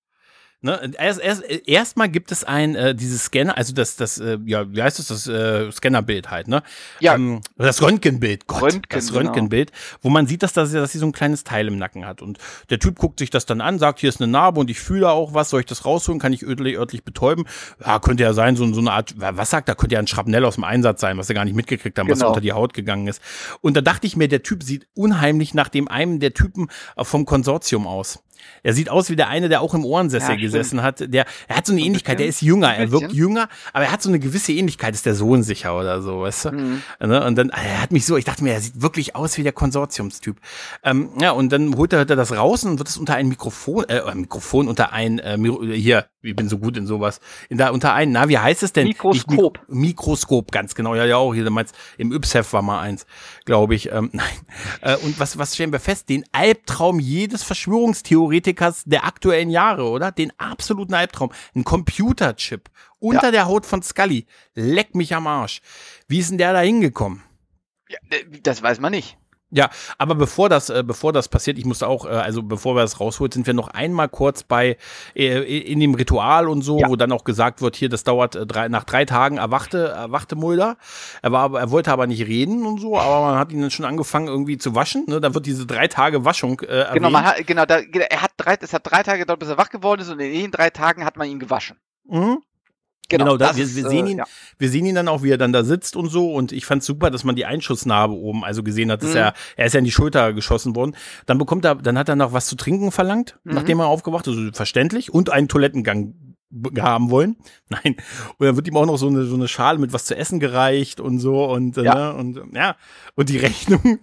Ne? Erst, erst, erstmal gibt es ein, äh, dieses Scanner, also das, das, äh, ja, wie heißt das, das äh, Scannerbild halt, ne? Ja. Ähm, das Röntgenbild, Gott, Röntgen, das genau. Röntgenbild, genau. wo man sieht, dass, das, dass sie so ein kleines Teil im Nacken hat. Und der Typ guckt sich das dann an, sagt, hier ist eine Narbe und ich fühle auch was, soll ich das rausholen, kann ich örtlich, örtlich betäuben? Ja, könnte ja sein, so, so eine Art, was sagt, da könnte ja ein Schrapnell aus dem Einsatz sein, was wir gar nicht mitgekriegt haben, genau. was unter die Haut gegangen ist. Und da dachte ich mir, der Typ sieht unheimlich nach dem einen der Typen vom Konsortium aus. Er sieht aus wie der eine, der auch im Ohrensessel ja, gesessen hat. Der, er hat so eine Ähnlichkeit, der ist jünger, er wirkt jünger, aber er hat so eine gewisse Ähnlichkeit, ist der Sohn sicher oder so, weißt du? Mhm. Ne? Und dann, er hat mich so, ich dachte mir, er sieht wirklich aus wie der Konsortiumstyp. Ähm, ja, und dann holt er, das raus und wird es unter ein Mikrofon, äh, Mikrofon, unter ein, äh, hier, ich bin so gut in sowas. In da unter einen, na, wie heißt es denn? Mikroskop. Ich, Mikroskop, ganz genau. Ja, ja, auch hier, meinst, im Ypsef war mal eins, glaube ich. Ähm, nein. Äh, und was, was stellen wir fest? Den Albtraum jedes Verschwörungstheoretikers der aktuellen Jahre, oder? Den absoluten Albtraum. Ein Computerchip unter ja. der Haut von Scully. Leck mich am Arsch. Wie ist denn der da hingekommen? Ja, das weiß man nicht. Ja, aber bevor das, äh, bevor das passiert, ich musste auch, äh, also bevor wir das rausholen, sind wir noch einmal kurz bei äh, in dem Ritual und so, ja. wo dann auch gesagt wird, hier, das dauert äh, drei, nach drei Tagen erwachte, erwachte Mulder. Er war, er wollte aber nicht reden und so, aber man hat ihn dann schon angefangen irgendwie zu waschen. Ne? Da wird diese drei Tage Waschung. Äh, genau, man hat, genau, da, er hat drei, es hat drei Tage gedauert, bis er wach geworden ist und in den drei Tagen hat man ihn gewaschen. Mhm. Genau, genau da, wir, wir, sehen äh, ihn, ja. wir sehen ihn dann auch, wie er dann da sitzt und so. Und ich fand super, dass man die Einschussnarbe oben also gesehen hat. Dass mhm. er, er ist ja in die Schulter geschossen worden. Dann bekommt er, dann hat er noch was zu trinken verlangt, mhm. nachdem er aufgewacht ist. Also verständlich. Und einen Toilettengang haben wollen. Nein. Und dann wird ihm auch noch so eine, so eine Schale mit was zu essen gereicht und so. Und, ja. Ne, und ja, und die Rechnung.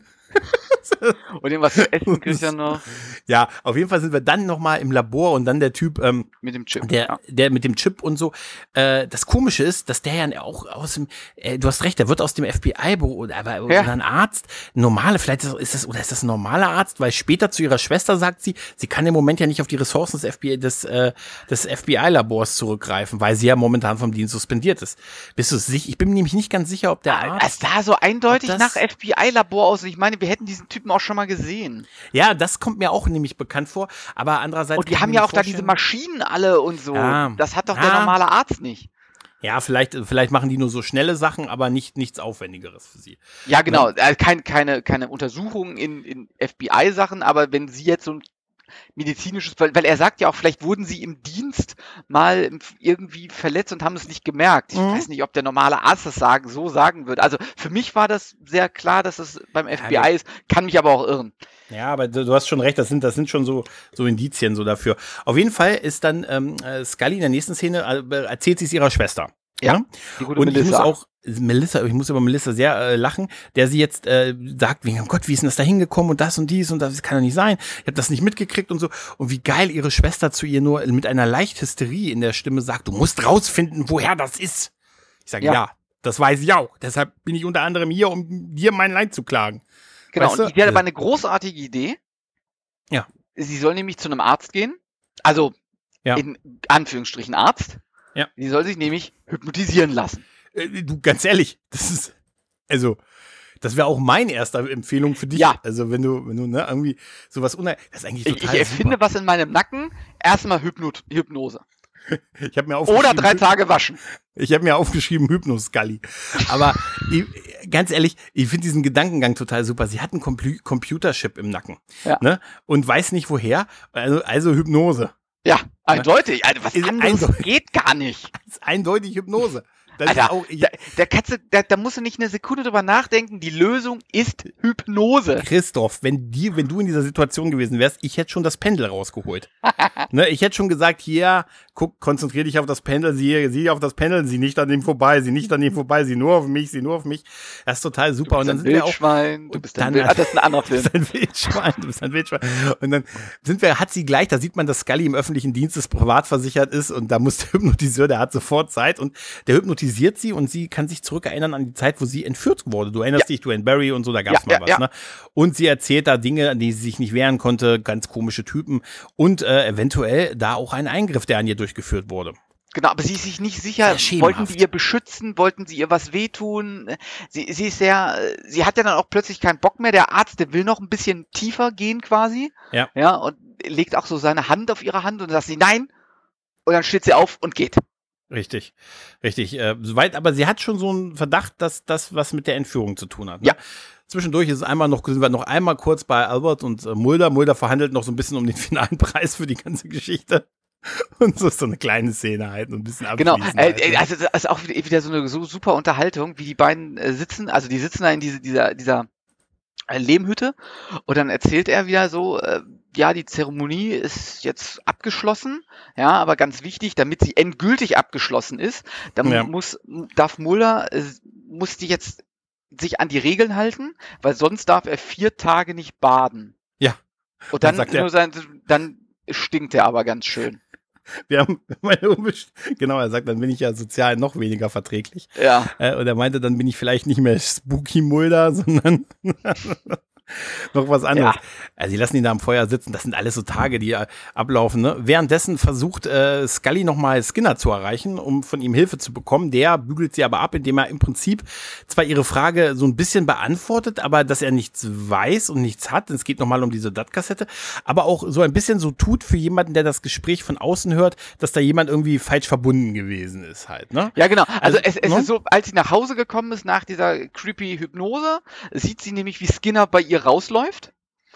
Und irgendwas zu essen kriegt er noch. Ja, auf jeden Fall sind wir dann nochmal im Labor und dann der Typ, ähm, mit dem Chip. Der, ja. der mit dem Chip und so. Äh, das Komische ist, dass der ja auch aus dem, äh, du hast recht, der wird aus dem FBI-Büro, aber ja. ein Arzt, normale, vielleicht ist das, oder ist das ein normaler Arzt, weil später zu ihrer Schwester sagt sie, sie kann im Moment ja nicht auf die Ressourcen des FBI, des, äh, des FBI-Labors zurückgreifen, weil sie ja momentan vom Dienst suspendiert ist. Bist du sicher? Ich bin nämlich nicht ganz sicher, ob der ah, Arzt. Es sah so eindeutig nach FBI-Labor aus. Ich meine, wir hätten diesen Typen auch schon mal gesehen. Ja, das kommt mir auch nämlich bekannt vor, aber andererseits. Und die haben ja auch da diese Maschinen alle und so. Ja. Das hat doch der normale Arzt nicht. Ja, vielleicht, vielleicht machen die nur so schnelle Sachen, aber nicht nichts Aufwendigeres für sie. Ja, genau. Ne? Kein, keine, keine Untersuchungen in, in FBI-Sachen, aber wenn sie jetzt so ein medizinisches, weil, weil er sagt ja auch, vielleicht wurden sie im Dienst mal irgendwie verletzt und haben es nicht gemerkt. Ich mhm. weiß nicht, ob der normale Arzt das sagen, so sagen wird. Also für mich war das sehr klar, dass es beim FBI ja, ist, kann mich aber auch irren. Ja, aber du, du, hast schon recht, das sind, das sind schon so, so Indizien so dafür. Auf jeden Fall ist dann ähm, äh, Scully in der nächsten Szene, äh, erzählt sie es ihrer Schwester. Ja. ja? und Melissa. ich muss auch, Melissa, ich muss über Melissa sehr äh, lachen, der sie jetzt äh, sagt, wie, oh Gott, wie ist denn das da hingekommen und das und dies und das kann doch nicht sein. Ich habe das nicht mitgekriegt und so. Und wie geil ihre Schwester zu ihr nur mit einer leicht Hysterie in der Stimme sagt, du musst rausfinden, woher das ist. Ich sage, ja. ja, das weiß ich auch. Deshalb bin ich unter anderem hier, um dir mein Leid zu klagen. Genau, weißt du? und die hat aber eine großartige Idee. Ja. Sie soll nämlich zu einem Arzt gehen. Also, ja. in Anführungsstrichen Arzt. Ja. Sie soll sich nämlich hypnotisieren lassen. Äh, du, ganz ehrlich, das ist, also, das wäre auch meine erste Empfehlung für dich. Ja. Also, wenn du, wenn du, ne, irgendwie sowas unheimlich, das ist eigentlich total Ich, ich erfinde was in meinem Nacken, erstmal Hypnot Hypnose. Ich habe mir Oder drei Tage waschen. Ich habe mir aufgeschrieben Hypnoscully. Aber ich, ganz ehrlich, ich finde diesen Gedankengang total super. Sie hat einen Compu Computerchip im Nacken ja. ne? und weiß nicht woher. Also, also Hypnose. Ja, eindeutig. Also was anderes eindeutig. geht gar nicht. Eindeutig Hypnose. Das Alter, auch, da, da, du, da, da musst du nicht eine Sekunde drüber nachdenken. Die Lösung ist Hypnose. Christoph, wenn, die, wenn du in dieser Situation gewesen wärst, ich hätte schon das Pendel rausgeholt. ne, ich hätte schon gesagt, hier, guck, konzentrier dich auf das Pendel, sieh, sieh auf das Pendel, sieh nicht an dem vorbei, sieh nicht an dem vorbei, sieh nur auf mich, sieh nur auf mich. Das ist total super. und dann sind wir auch. Du bist ein Wild, ah, das ist ein anderer Film. Du bist ein Wildschwein, du bist ein Wildschwein. Und dann sind wir, hat sie gleich, da sieht man, dass Scully im öffentlichen Dienst ist, privat versichert ist und da muss der Hypnotiseur, der hat sofort Zeit und der hypnotisiert sie und sie kann sich zurückerinnern an die Zeit, wo sie entführt wurde. Du erinnerst ja. dich, Dwayne Barry und so, da gab's ja, mal was, ne? Und sie erzählt da Dinge, an die sie sich nicht wehren konnte, ganz komische Typen und äh, eventuell da auch ein Eingriff, der an ihr durchgeführt wurde. Genau, aber sie ist sich nicht sicher, wollten sie ihr beschützen, wollten sie ihr was wehtun. Sie, sie ist sehr, sie hat ja dann auch plötzlich keinen Bock mehr. Der Arzt, der will noch ein bisschen tiefer gehen quasi. Ja. Ja, und legt auch so seine Hand auf ihre Hand und sagt sie nein. Und dann steht sie auf und geht. Richtig, richtig. Äh, soweit, aber sie hat schon so einen Verdacht, dass das was mit der Entführung zu tun hat. Ne? Ja. Zwischendurch ist es einmal noch, sind wir noch einmal kurz bei Albert und äh, Mulder. Mulder verhandelt noch so ein bisschen um den finalen Preis für die ganze Geschichte. Und so ist so eine kleine Szene halt, ein bisschen Genau, äh, halt, ne? also das ist auch wieder so eine so super Unterhaltung, wie die beiden äh, sitzen. Also die sitzen da in diese, dieser, dieser äh, Lehmhütte und dann erzählt er wieder so, äh, ja, die Zeremonie ist jetzt abgeschlossen, ja, aber ganz wichtig, damit sie endgültig abgeschlossen ist, dann ja. muss, darf Muller, äh, muss die jetzt sich an die Regeln halten, weil sonst darf er vier Tage nicht baden. Ja. Und dann, dann, dann, dann stinkt er aber ganz schön. wir haben meine Umwelt, genau, er sagt, dann bin ich ja sozial noch weniger verträglich. Ja. Äh, und er meinte, dann bin ich vielleicht nicht mehr Spooky Mulder, sondern noch was anderes. Ja. Also die lassen ihn da am Feuer sitzen. Das sind alles so Tage, die äh, ablaufen. Ne? Währenddessen versucht äh, Scully nochmal Skinner zu erreichen, um von ihm Hilfe zu bekommen. Der bügelt sie aber ab, indem er im Prinzip zwar ihre Frage so ein bisschen beantwortet, aber dass er nichts weiß und nichts hat. Es geht nochmal um diese DAT-Kassette. Aber auch so ein bisschen so tut für jemanden, der das Gespräch von außen hört, dass da jemand irgendwie falsch verbunden gewesen ist halt. Ne? Ja, genau. Also, also es, es ne? ist so, als sie nach Hause gekommen ist nach dieser creepy Hypnose, sieht sie nämlich, wie Skinner bei ihr ihr rausläuft.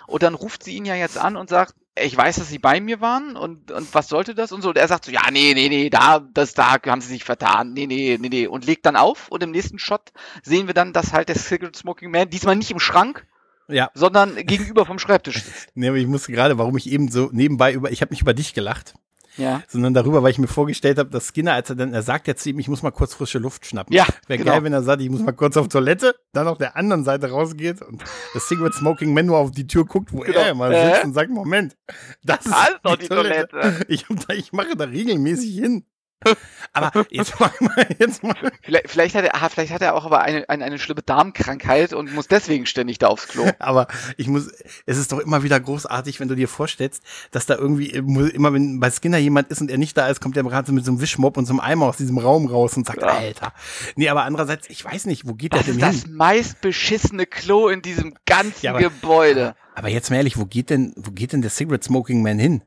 Und dann ruft sie ihn ja jetzt an und sagt, ich weiß, dass sie bei mir waren und, und was sollte das und so. Und er sagt so, ja, nee, nee, nee, da, das, da haben sie sich vertan. Nee, nee, nee, nee. Und legt dann auf und im nächsten Shot sehen wir dann, dass halt der Cigarette Smoking Man diesmal nicht im Schrank, ja. sondern gegenüber vom Schreibtisch sitzt. nee, aber ich musste gerade, warum ich eben so nebenbei über, ich habe nicht über dich gelacht ja. sondern darüber, weil ich mir vorgestellt habe, dass Skinner, als er dann, er sagt ja zu ihm, ich muss mal kurz frische Luft schnappen. Ja. Wäre genau. geil, wenn er sagt, ich muss mal kurz auf Toilette, dann auf der anderen Seite rausgeht und das Cigarette Smoking Man nur auf die Tür guckt, wo genau. er immer äh? sitzt und sagt, Moment, das ist doch die Toilette. Toilette. Ich, da, ich mache da regelmäßig hin. Aber jetzt mal, jetzt mal. Vielleicht, vielleicht, hat er, vielleicht hat er auch aber eine, eine, eine schlimme Darmkrankheit und muss deswegen ständig da aufs Klo. Aber ich muss, es ist doch immer wieder großartig, wenn du dir vorstellst, dass da irgendwie immer, wenn bei Skinner jemand ist und er nicht da ist, kommt er gerade mit so einem Wischmopp und so einem Eimer aus diesem Raum raus und sagt, ja. Alter. Nee, aber andererseits, ich weiß nicht, wo geht das der denn hin? Das meistbeschissene Klo in diesem ganzen ja, aber, Gebäude. Aber jetzt mal ehrlich, wo geht denn, wo geht denn der Cigarette Smoking Man hin?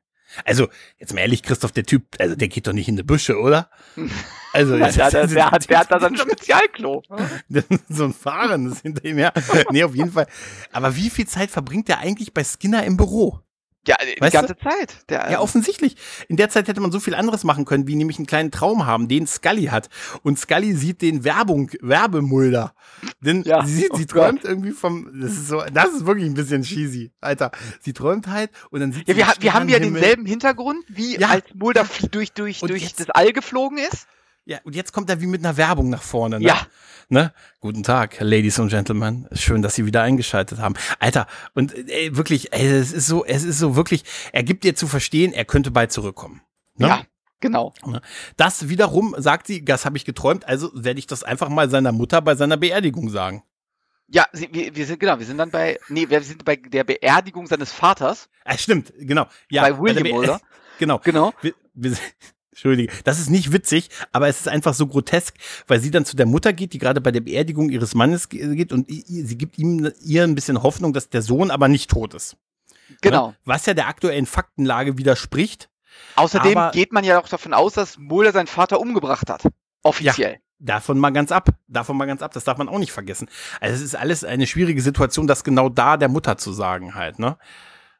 Also, jetzt mal ehrlich, Christoph, der Typ, also der geht doch nicht in die Büsche, oder? Also, Nein, der, der, der, hat, der hat da so ein Spezialklo. so ein Fahrendes hinter ihm her. Nee, auf jeden Fall. Aber wie viel Zeit verbringt der eigentlich bei Skinner im Büro? Ja, die weißt ganze du? Zeit. Der, ja, offensichtlich. In der Zeit hätte man so viel anderes machen können, wie nämlich einen kleinen Traum haben, den Scully hat. Und Scully sieht den Werbung, Werbemulder. Denn ja, sie, oh sie träumt Gott. irgendwie vom, das ist so, das ist wirklich ein bisschen cheesy, Alter. Sie träumt halt und dann sieht ja, sie. Wir, wir haben ja Himmel. denselben Hintergrund, wie ja. als Mulder durch, durch, durch das All geflogen ist. Ja, und jetzt kommt er wie mit einer Werbung nach vorne. Ne? Ja. Ne? Guten Tag, Ladies and Gentlemen. Schön, dass Sie wieder eingeschaltet haben. Alter, und ey, wirklich, ey, es ist so, es ist so wirklich, er gibt dir zu verstehen, er könnte bald zurückkommen. Ne? Ja. Genau. Ne? Das wiederum sagt sie, das habe ich geträumt, also werde ich das einfach mal seiner Mutter bei seiner Beerdigung sagen. Ja, wir, wir sind genau, wir sind dann bei, nee, wir sind bei der Beerdigung seines Vaters. Ah, stimmt, genau. Ja, bei William, bei oder? Genau. Genau. Wir, wir, Entschuldige, das ist nicht witzig, aber es ist einfach so grotesk, weil sie dann zu der Mutter geht, die gerade bei der Beerdigung ihres Mannes geht und sie gibt ihm ihr ein bisschen Hoffnung, dass der Sohn aber nicht tot ist. Genau. Was ja der aktuellen Faktenlage widerspricht. Außerdem geht man ja auch davon aus, dass Mulder seinen Vater umgebracht hat. Offiziell. Ja. Davon mal ganz ab. Davon mal ganz ab. Das darf man auch nicht vergessen. Also es ist alles eine schwierige Situation, das genau da der Mutter zu sagen halt, ne?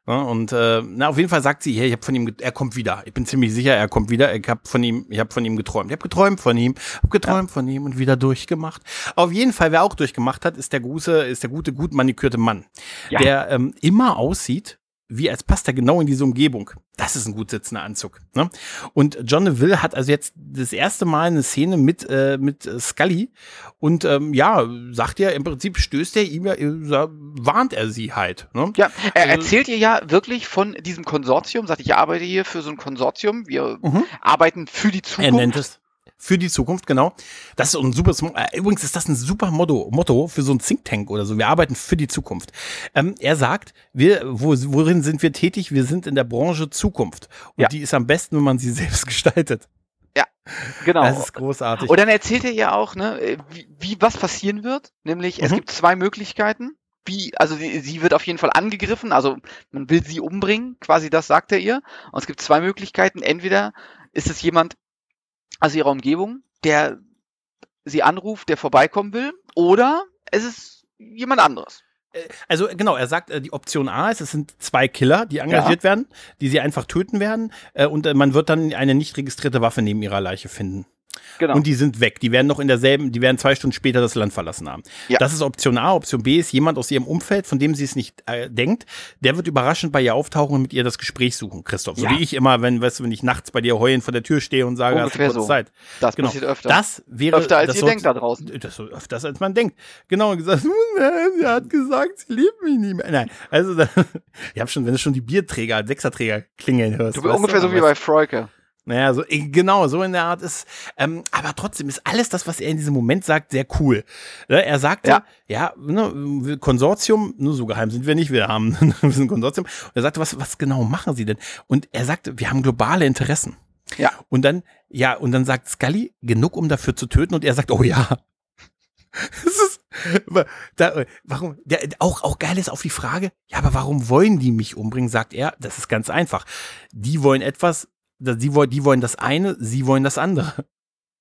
Und äh, na, auf jeden Fall sagt sie, hey, ich habe von ihm, er kommt wieder. Ich bin ziemlich sicher, er kommt wieder. Ich habe von ihm, ich habe von ihm geträumt. Ich habe geträumt von ihm, hab geträumt ja. von ihm und wieder durchgemacht. Auf jeden Fall, wer auch durchgemacht hat, ist der gute, ist der gute, gut manikürte Mann, ja. der ähm, immer aussieht wie als passt er genau in diese Umgebung. Das ist ein gut sitzender Anzug. Ne? Und John Neville hat also jetzt das erste Mal eine Szene mit, äh, mit Scully und ähm, ja, sagt er, im Prinzip stößt er ihm ja, äh, warnt er sie halt. Ne? Ja, er also, erzählt ihr ja wirklich von diesem Konsortium, sagt, ich arbeite hier für so ein Konsortium, wir mhm. arbeiten für die Zukunft. Er nennt es für die Zukunft, genau. Das ist ein super, äh, übrigens ist das ein super Motto, Motto für so ein Think Tank oder so. Wir arbeiten für die Zukunft. Ähm, er sagt, wir, wo, worin sind wir tätig? Wir sind in der Branche Zukunft. Und ja. die ist am besten, wenn man sie selbst gestaltet. Ja, genau. Das ist großartig. Und dann erzählt er ja auch, ne, wie, wie was passieren wird. Nämlich, mhm. es gibt zwei Möglichkeiten. Wie, also sie, sie wird auf jeden Fall angegriffen, also man will sie umbringen, quasi das sagt er ihr. Und es gibt zwei Möglichkeiten. Entweder ist es jemand, also ihrer Umgebung, der sie anruft, der vorbeikommen will, oder es ist jemand anderes. Äh, also genau, er sagt, äh, die Option A ist, es sind zwei Killer, die engagiert ja. werden, die sie einfach töten werden äh, und man wird dann eine nicht registrierte Waffe neben ihrer Leiche finden. Genau. Und die sind weg. Die werden noch in derselben, die werden zwei Stunden später das Land verlassen haben. Ja. Das ist Option A. Option B ist jemand aus ihrem Umfeld, von dem sie es nicht äh, denkt. Der wird überraschend bei ihr auftauchen und mit ihr das Gespräch suchen, Christoph. So ja. wie ich immer, wenn, weißt du, wenn ich nachts bei dir heulen vor der Tür stehe und sage, Ungefähr hast du kurz so. Zeit. Das genau. passiert öfter. Das wäre. Öfter als ihr denkt da draußen. Das so öfter als man denkt. Genau, und gesagt, sie hat gesagt, sie liebt mich nicht mehr. Nein, also, da, ich habe schon, wenn du schon die Bierträger, Sechserträger klingeln hörst. Du bist ungefähr so wie bei Freuke. Naja, so, äh, genau, so in der Art ist, ähm, aber trotzdem ist alles das, was er in diesem Moment sagt, sehr cool. Ne, er sagte, ja, ja ne, Konsortium, nur so geheim sind wir nicht, wir haben wir sind ein Konsortium. Und er sagte, was, was genau machen Sie denn? Und er sagte, wir haben globale Interessen. Ja. Und dann, ja, und dann sagt Scully, genug, um dafür zu töten. Und er sagt, oh ja. Das ist, da, warum, der, auch, auch geil ist auf die Frage, ja, aber warum wollen die mich umbringen, sagt er, das ist ganz einfach. Die wollen etwas, die wollen, die wollen das eine, sie wollen das andere.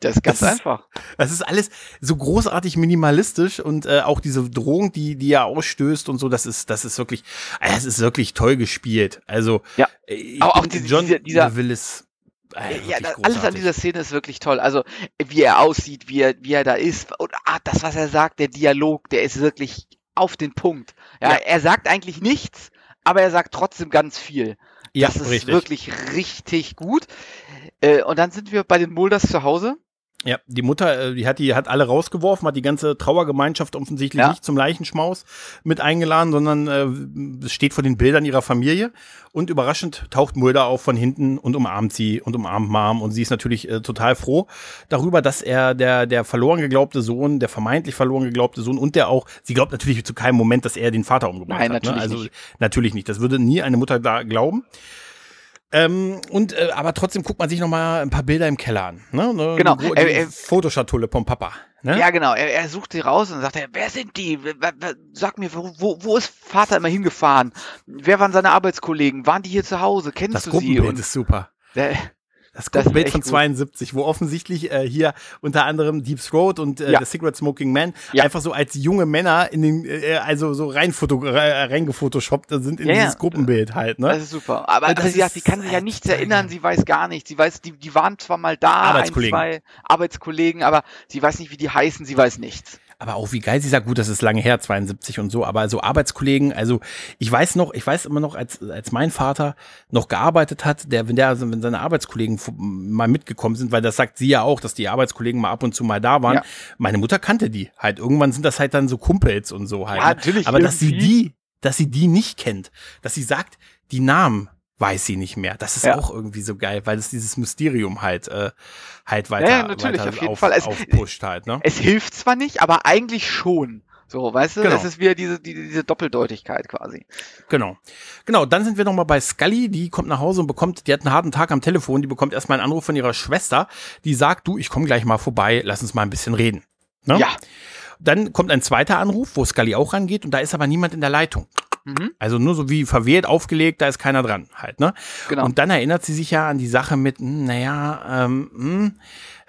Das ist ganz das einfach. Ist, das ist alles so großartig minimalistisch und äh, auch diese Drohung, die, die er ausstößt und so, das ist, das ist wirklich, es ist wirklich toll gespielt. Also, ja. Äh, auch, auch diese, John dieser, dieser Willis. Äh, ja, alles an dieser Szene ist wirklich toll. Also, wie er aussieht, wie er, wie er da ist und ah, das, was er sagt, der Dialog, der ist wirklich auf den Punkt. Ja, ja. er sagt eigentlich nichts, aber er sagt trotzdem ganz viel. Ja, das ist richtig. wirklich richtig gut. Äh, und dann sind wir bei den Mulders zu Hause. Ja, die Mutter, äh, die hat die hat alle rausgeworfen, hat die ganze Trauergemeinschaft offensichtlich ja. nicht zum Leichenschmaus mit eingeladen, sondern äh, steht vor den Bildern ihrer Familie und überraschend taucht Mulder auf von hinten und umarmt sie und umarmt Mom und sie ist natürlich äh, total froh darüber, dass er der der verloren geglaubte Sohn, der vermeintlich verloren geglaubte Sohn und der auch, sie glaubt natürlich zu keinem Moment, dass er den Vater umgebracht Nein, hat. Ne? Also nicht. natürlich nicht. Das würde nie eine Mutter da glauben. Ähm, und äh, aber trotzdem guckt man sich noch mal ein paar Bilder im Keller an. Ne? ne genau. Die, die äh, Fotoschatulle vom Papa. Ne? Ja, genau. Er, er sucht sie raus und sagt, wer sind die? Sag mir, wo, wo ist Vater immer hingefahren? Wer waren seine Arbeitskollegen? Waren die hier zu Hause? Kennst das du sie? Das ist super. Der, das Gruppenbild von 72, gut. wo offensichtlich äh, hier unter anderem Deep Throat und äh, ja. The Cigarette Smoking Man ja. einfach so als junge Männer in den, äh, also so rein foto, reingefotoshoppt sind in ja, dieses Gruppenbild halt. Ne? Das ist super. Aber, aber sie sagt, sie kann sich ja nichts erinnern, sie weiß gar nichts. Sie weiß, die, die waren zwar mal da, Arbeitskollegen. ein, zwei Arbeitskollegen, aber sie weiß nicht, wie die heißen, sie weiß nichts aber auch wie geil sie sagt, gut, das ist lange her, 72 und so, aber so Arbeitskollegen, also ich weiß noch, ich weiß immer noch, als, als mein Vater noch gearbeitet hat, der, wenn der, also wenn seine Arbeitskollegen mal mitgekommen sind, weil das sagt sie ja auch, dass die Arbeitskollegen mal ab und zu mal da waren. Ja. Meine Mutter kannte die halt. Irgendwann sind das halt dann so Kumpels und so halt. Ja, ne? natürlich. Aber dass sie die, dass sie die nicht kennt, dass sie sagt, die Namen weiß sie nicht mehr. Das ist ja. auch irgendwie so geil, weil es dieses Mysterium halt, äh, halt weiter, ja, natürlich, weiter auf jeden auf, Fall. Es, aufpusht halt. Ne? Es hilft zwar nicht, aber eigentlich schon. So, weißt du, genau. es ist wieder diese, die, diese Doppeldeutigkeit quasi. Genau. Genau, dann sind wir nochmal bei Scully, die kommt nach Hause und bekommt, die hat einen harten Tag am Telefon, die bekommt erstmal einen Anruf von ihrer Schwester, die sagt, du, ich komme gleich mal vorbei, lass uns mal ein bisschen reden. Ne? Ja. Dann kommt ein zweiter Anruf, wo Scully auch rangeht und da ist aber niemand in der Leitung. Mhm. Also nur so wie verwählt aufgelegt, da ist keiner dran halt, ne? Genau. Und dann erinnert sie sich ja an die Sache mit, hm, naja, ähm, mh, hm,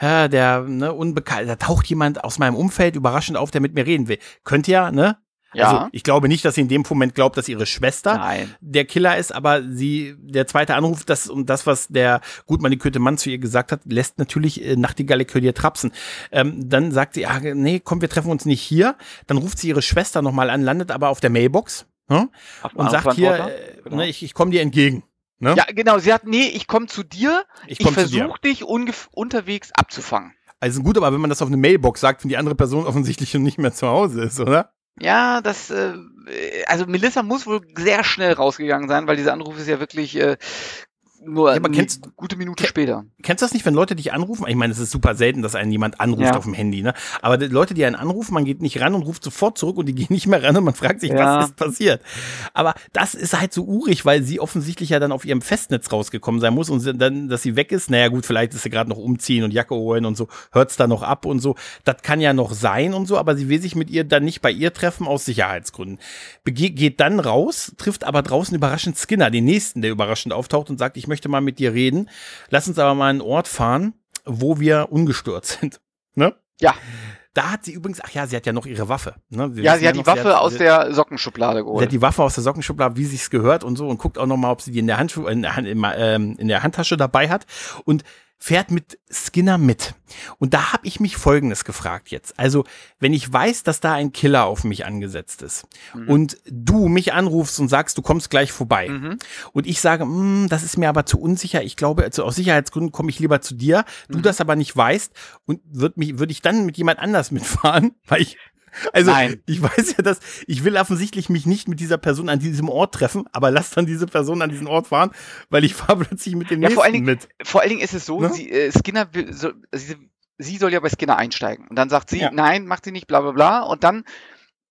ja, der, ne, unbekannt, da taucht jemand aus meinem Umfeld überraschend auf, der mit mir reden will. Könnte ja, ne? Ja. Also ich glaube nicht, dass sie in dem Moment glaubt, dass ihre Schwester Nein. der Killer ist, aber sie, der zweite Anruf, das und das, was der gut manikürte Mann zu ihr gesagt hat, lässt natürlich äh, Nachtigalle dir trapsen. Ähm, dann sagt sie, ah, nee, komm, wir treffen uns nicht hier. Dann ruft sie ihre Schwester nochmal an, landet aber auf der Mailbox hm? und sagt hier, äh, genau. ne, ich, ich komme dir entgegen. Ne? Ja, genau. Sie sagt, nee, ich komme zu dir. Ich, ich versuche dich unterwegs abzufangen. Also gut, aber wenn man das auf eine Mailbox sagt, wenn die andere Person offensichtlich schon nicht mehr zu Hause ist, oder? Ja, das, äh, also Melissa muss wohl sehr schnell rausgegangen sein, weil dieser Anruf ist ja wirklich äh, nur ja, aber kennst, gute Minute später. Kennst du das nicht, wenn Leute dich anrufen? Ich meine, es ist super selten, dass einen jemand anruft ja. auf dem Handy, ne? Aber die Leute, die einen anrufen, man geht nicht ran und ruft sofort zurück und die gehen nicht mehr ran und man fragt sich, ja. was ist passiert? Aber das ist halt so urig, weil sie offensichtlich ja dann auf ihrem Festnetz rausgekommen sein muss und dann, dass sie weg ist. Naja, gut, vielleicht ist sie gerade noch umziehen und Jacke holen und so, hört's da noch ab und so. Das kann ja noch sein und so, aber sie will sich mit ihr dann nicht bei ihr treffen aus Sicherheitsgründen. Bege geht dann raus, trifft aber draußen überraschend Skinner, den nächsten, der überraschend auftaucht und sagt, ich möchte mal mit dir reden. Lass uns aber mal einen Ort fahren, wo wir ungestört sind. Ne? Ja. Da hat sie übrigens, ach ja, sie hat ja noch ihre Waffe. Ne? ja, sie hat die Waffe sie hat, aus der Sockenschublade geholt. Sie hat die Waffe aus der Sockenschublade, wie sich's gehört und so und guckt auch noch mal, ob sie die in der, Handschuh, in, der, ähm, in der Handtasche dabei hat. Und fährt mit Skinner mit. Und da habe ich mich Folgendes gefragt jetzt. Also, wenn ich weiß, dass da ein Killer auf mich angesetzt ist mhm. und du mich anrufst und sagst, du kommst gleich vorbei mhm. und ich sage, mm, das ist mir aber zu unsicher, ich glaube, also aus Sicherheitsgründen komme ich lieber zu dir, du mhm. das aber nicht weißt und würde mich, würde ich dann mit jemand anders mitfahren, weil ich Also Nein. ich weiß ja, dass ich will offensichtlich mich nicht mit dieser Person an diesem Ort treffen, aber lass dann diese Person an diesen Ort fahren, weil ich fahre plötzlich mit dem ja, nächsten vor allen Dingen, mit. Vor allen Dingen ist es so, ne? sie, äh, Skinner will, so, sie, sie, soll ja bei Skinner einsteigen und dann sagt sie, ja. nein, macht sie nicht, bla bla bla und dann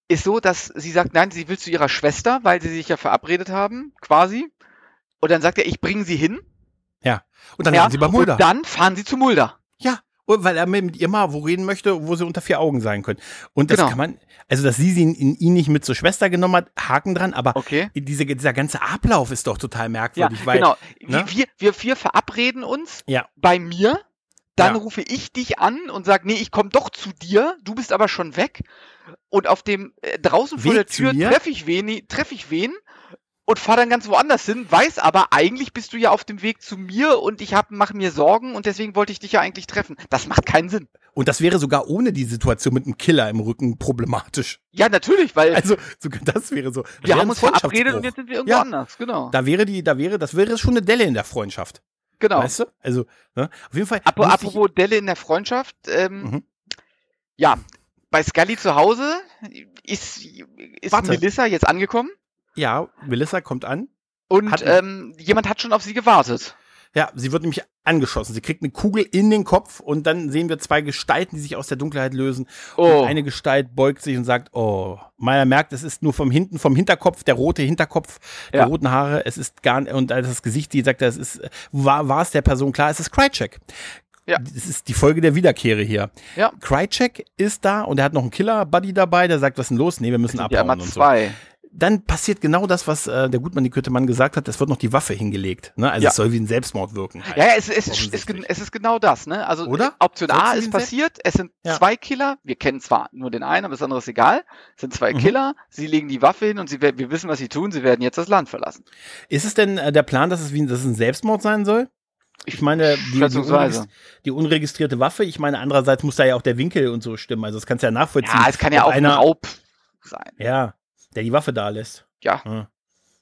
ist so, dass sie sagt, nein, sie will zu ihrer Schwester, weil sie sich ja verabredet haben, quasi. Und dann sagt er, ich bringe sie hin. Ja. Und dann ja, sie bei Mulder. Und dann fahren sie zu Mulder. Ja. Und weil er mit ihr mal wo reden möchte, wo sie unter vier Augen sein können. Und das genau. kann man, also dass sie in ihn nicht mit zur Schwester genommen hat, Haken dran, aber okay. diese, dieser ganze Ablauf ist doch total merkwürdig. Ja, weil, genau. Ne? Wir, wir, wir verabreden uns ja. bei mir, dann ja. rufe ich dich an und sage, nee, ich komme doch zu dir, du bist aber schon weg. Und auf dem äh, draußen Weg vor der Tür treffe ich wen, treffe ich wen und fahre dann ganz woanders hin, weiß aber, eigentlich bist du ja auf dem Weg zu mir und ich mache mir Sorgen und deswegen wollte ich dich ja eigentlich treffen. Das macht keinen Sinn. Und das wäre sogar ohne die Situation mit einem Killer im Rücken problematisch. Ja, natürlich, weil. Also, sogar das wäre so. Wir haben uns verabredet und jetzt sind wir irgendwo ja, anders, genau. Da wäre die, da wäre, das wäre schon eine Delle in der Freundschaft. Genau. Weißt du? Also, ne? auf jeden Fall. Apropos, apropos Delle in der Freundschaft, ähm, mhm. ja, bei Scully zu Hause ist, ist Melissa jetzt angekommen. Ja, Melissa kommt an. Und hat, ähm, jemand hat schon auf sie gewartet. Ja, sie wird nämlich angeschossen. Sie kriegt eine Kugel in den Kopf und dann sehen wir zwei Gestalten, die sich aus der Dunkelheit lösen. Oh. Und eine Gestalt beugt sich und sagt, oh, Meyer merkt, es ist nur vom hinten, vom Hinterkopf, der rote Hinterkopf, ja. die roten Haare, es ist gar und das Gesicht, die sagt, es ist, war, war es der Person klar, es ist Krychek. Ja. Das ist die Folge der Wiederkehre hier. Ja. Krychek ist da und er hat noch einen Killer-Buddy dabei, der sagt, was ist denn los? Nee, wir müssen abhauen ja und zwei. so dann passiert genau das, was äh, der Gutmann, die Mann gesagt hat, es wird noch die Waffe hingelegt. Ne? Also ja. es soll wie ein Selbstmord wirken. Halt, ja, es, es, ist, es, es ist genau das. Ne? Also Oder? Option A ist passiert, es sind ja. zwei Killer, wir kennen zwar nur den einen, aber das andere ist egal. Es sind zwei mhm. Killer, sie legen die Waffe hin und sie, wir wissen, was sie tun, sie werden jetzt das Land verlassen. Ist es denn äh, der Plan, dass es, wie, dass es ein Selbstmord sein soll? Ich meine, die, die, unregistri die, unregistrierte Waffe, ich meine, andererseits muss da ja auch der Winkel und so stimmen. Also das kannst du ja nachvollziehen. Ja, es kann ja auch einer, ein Raub sein. Ja, der die Waffe da lässt. Ja. Hm.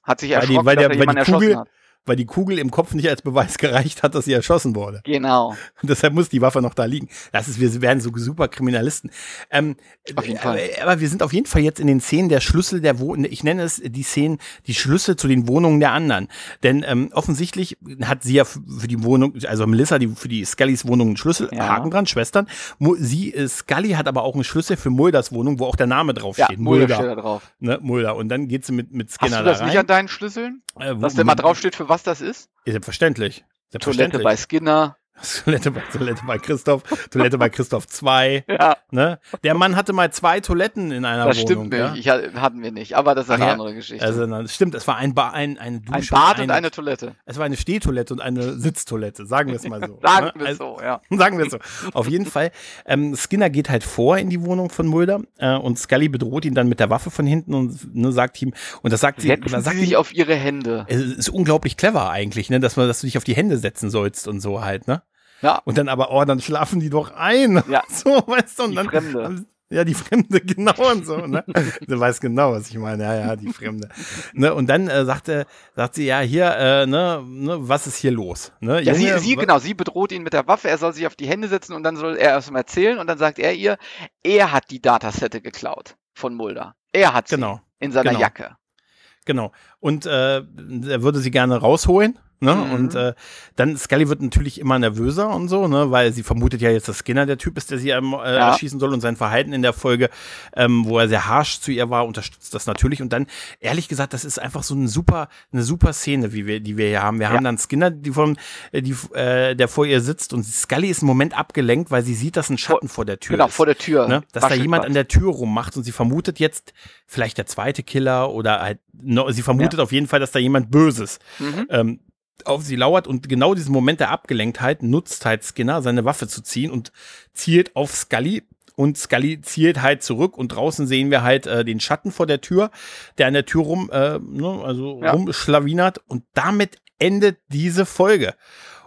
Hat sich erschrocken, weil, die, weil, der, weil die Kugel, hat weil die Kugel im Kopf nicht als Beweis gereicht hat, dass sie erschossen wurde. Genau. Und deshalb muss die Waffe noch da liegen. Das ist, wir werden so super Kriminalisten. Ähm, auf jeden Fall. Aber, aber, wir sind auf jeden Fall jetzt in den Szenen der Schlüssel der Wohnungen. Ich nenne es die Szenen, die Schlüssel zu den Wohnungen der anderen. Denn ähm, offensichtlich hat sie ja für die Wohnung, also Melissa, die für die Scullys Wohnung einen Schlüssel, ja. Haken dran, Schwestern. Sie, äh, Scully hat aber auch einen Schlüssel für Mulders Wohnung, wo auch der Name draufsteht. Ja, Mulder. Mulder. Steht da drauf. Ne, Mulder. Und dann geht sie mit, mit Skinner Hast du das da rein. nicht an deinen Schlüsseln? Äh, wo, dass der mal draufsteht, für was das ist? Selbstverständlich. Selbstverständlich. Toilette bei Skinner. Toilette bei, Toilette bei Christoph, Toilette bei Christoph 2. Ja. Ne? Der Mann hatte mal zwei Toiletten in einer das Wohnung. Das stimmt nicht, ich, hatten wir nicht, aber das ist eine Ach, andere Geschichte. Also, das stimmt, es war ein, ba ein, eine Dusche. Ein Bad und eine, eine, Toilette. Es war eine Stehtoilette und eine Sitztoilette, sagen wir es mal so. sagen ne? wir es also, so, ja. Sagen wir es so. Auf jeden Fall, ähm, Skinner geht halt vor in die Wohnung von Mulder äh, und Scully bedroht ihn dann mit der Waffe von hinten und ne, sagt ihm, und das sagt Setzen sie, sagt sie sich auf ihre Hände. Es ist unglaublich clever eigentlich, ne, dass man, dass du dich auf die Hände setzen sollst und so halt, ne? Ja. Und dann aber, oh, dann schlafen die doch ein. Ja. So, weißt du, und die dann. Fremde. Ja, die Fremde, genau und so, ne? du weißt genau, was ich meine. Ja, ja, die Fremde. Ne? Und dann äh, sagte, sagt sie, ja, hier, äh, ne, ne, was ist hier los? Ne? Ja, Junge, sie, sie, genau, sie bedroht ihn mit der Waffe, er soll sich auf die Hände setzen und dann soll er erst mal erzählen und dann sagt er ihr, er hat die Datasette geklaut von Mulder. Er hat sie genau. in seiner genau. Jacke. Genau. Und äh, er würde sie gerne rausholen. Ne? Mhm. Und äh, dann Scully wird natürlich immer nervöser und so, ne, weil sie vermutet ja jetzt, dass Skinner der Typ ist, der sie ähm, äh, ja. erschießen soll und sein Verhalten in der Folge, ähm, wo er sehr harsh zu ihr war, unterstützt das natürlich. Und dann, ehrlich gesagt, das ist einfach so eine super, eine super Szene, wie wir, die wir hier haben. Wir ja. haben dann Skinner, die von, äh, die, äh, der vor ihr sitzt und Scully ist im Moment abgelenkt, weil sie sieht, dass ein Schatten vor, vor der Tür genau, ist. vor der Tür. Ne? Dass da jemand an der Tür rummacht und sie vermutet jetzt vielleicht der zweite Killer oder halt, no, sie vermutet ja. auf jeden Fall, dass da jemand Böses mhm. ähm, auf sie lauert und genau diesen Moment der Abgelenktheit nutzt halt Skinner, seine Waffe zu ziehen und zielt auf Scully. Und Scully zielt halt zurück und draußen sehen wir halt äh, den Schatten vor der Tür, der an der Tür rum, äh, ne, also ja. rumschlawinert und damit endet diese Folge.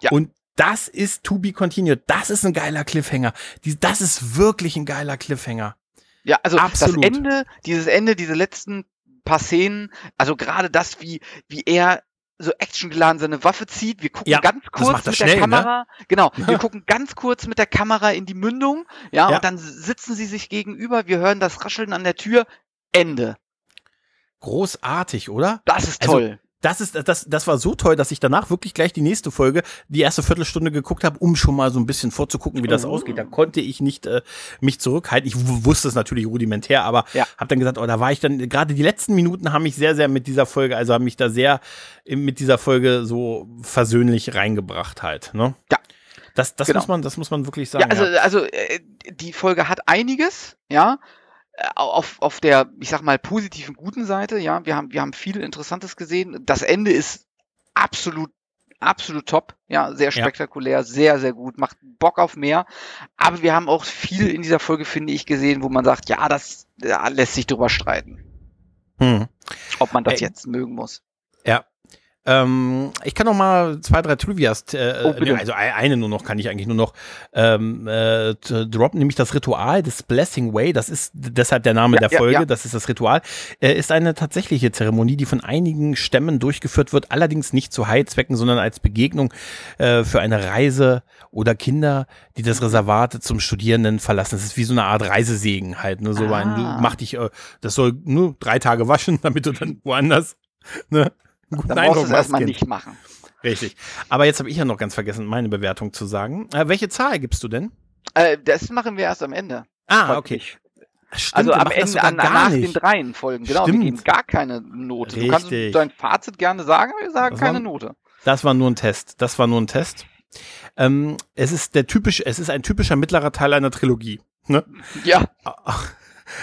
Ja. Und das ist to be continued. Das ist ein geiler Cliffhanger. das ist wirklich ein geiler Cliffhanger. Ja, also Absolut. das Ende, dieses Ende, diese letzten paar Szenen, also gerade das, wie, wie er so actiongeladen seine Waffe zieht. Wir gucken ja, ganz kurz mit schnell, der ne? Kamera. Ne? Genau, wir gucken ganz kurz mit der Kamera in die Mündung. Ja, ja, und dann sitzen sie sich gegenüber. Wir hören das Rascheln an der Tür. Ende. Großartig, oder? Das ist also, toll. Das ist das das war so toll, dass ich danach wirklich gleich die nächste Folge, die erste Viertelstunde geguckt habe, um schon mal so ein bisschen vorzugucken, wie das oh. ausgeht. Da konnte ich nicht äh, mich zurückhalten. Ich wusste es natürlich rudimentär, aber ja. habe dann gesagt, oh, da war ich dann gerade die letzten Minuten haben mich sehr sehr mit dieser Folge, also haben mich da sehr mit dieser Folge so versöhnlich reingebracht halt, ne? Ja. Das, das genau. muss man, das muss man wirklich sagen. Ja, also, ja. also äh, die Folge hat einiges, ja. Auf, auf der, ich sag mal, positiven, guten Seite, ja, wir haben, wir haben viel Interessantes gesehen. Das Ende ist absolut, absolut top, ja, sehr spektakulär, ja. sehr, sehr gut, macht Bock auf mehr. Aber wir haben auch viel in dieser Folge, finde ich, gesehen, wo man sagt, ja, das ja, lässt sich drüber streiten. Hm. Ob man das Ey. jetzt mögen muss. Ja, ähm, ich kann noch mal zwei, drei Trivias, äh, oh, nee, also eine nur noch, kann ich eigentlich nur noch ähm, äh, droppen, nämlich das Ritual des Blessing Way, das ist deshalb der Name ja, der Folge, ja, ja. das ist das Ritual, äh, ist eine tatsächliche Zeremonie, die von einigen Stämmen durchgeführt wird, allerdings nicht zu Heilzwecken, sondern als Begegnung äh, für eine Reise oder Kinder, die das mhm. Reservat zum Studierenden verlassen. Das ist wie so eine Art Reisesegen halt, ne? so ah. ein, du mach dich, äh, das soll nur drei Tage waschen, damit du dann woanders ne, guten Dann Eindruck brauchst du es erstmal nicht machen. Richtig. Aber jetzt habe ich ja noch ganz vergessen, meine Bewertung zu sagen. Äh, welche Zahl gibst du denn? Äh, das machen wir erst am Ende. Ah, okay. Stimmt, also am Ende, an, nach nicht. den dreien Folgen, genau. Stimmt. Wir geben gar keine Note. Richtig. Du kannst dein Fazit gerne sagen, wir sagen das keine war, Note. Das war nur ein Test. Das war nur ein Test. Ähm, es ist der typisch, es ist ein typischer mittlerer Teil einer Trilogie. Ne? Ja.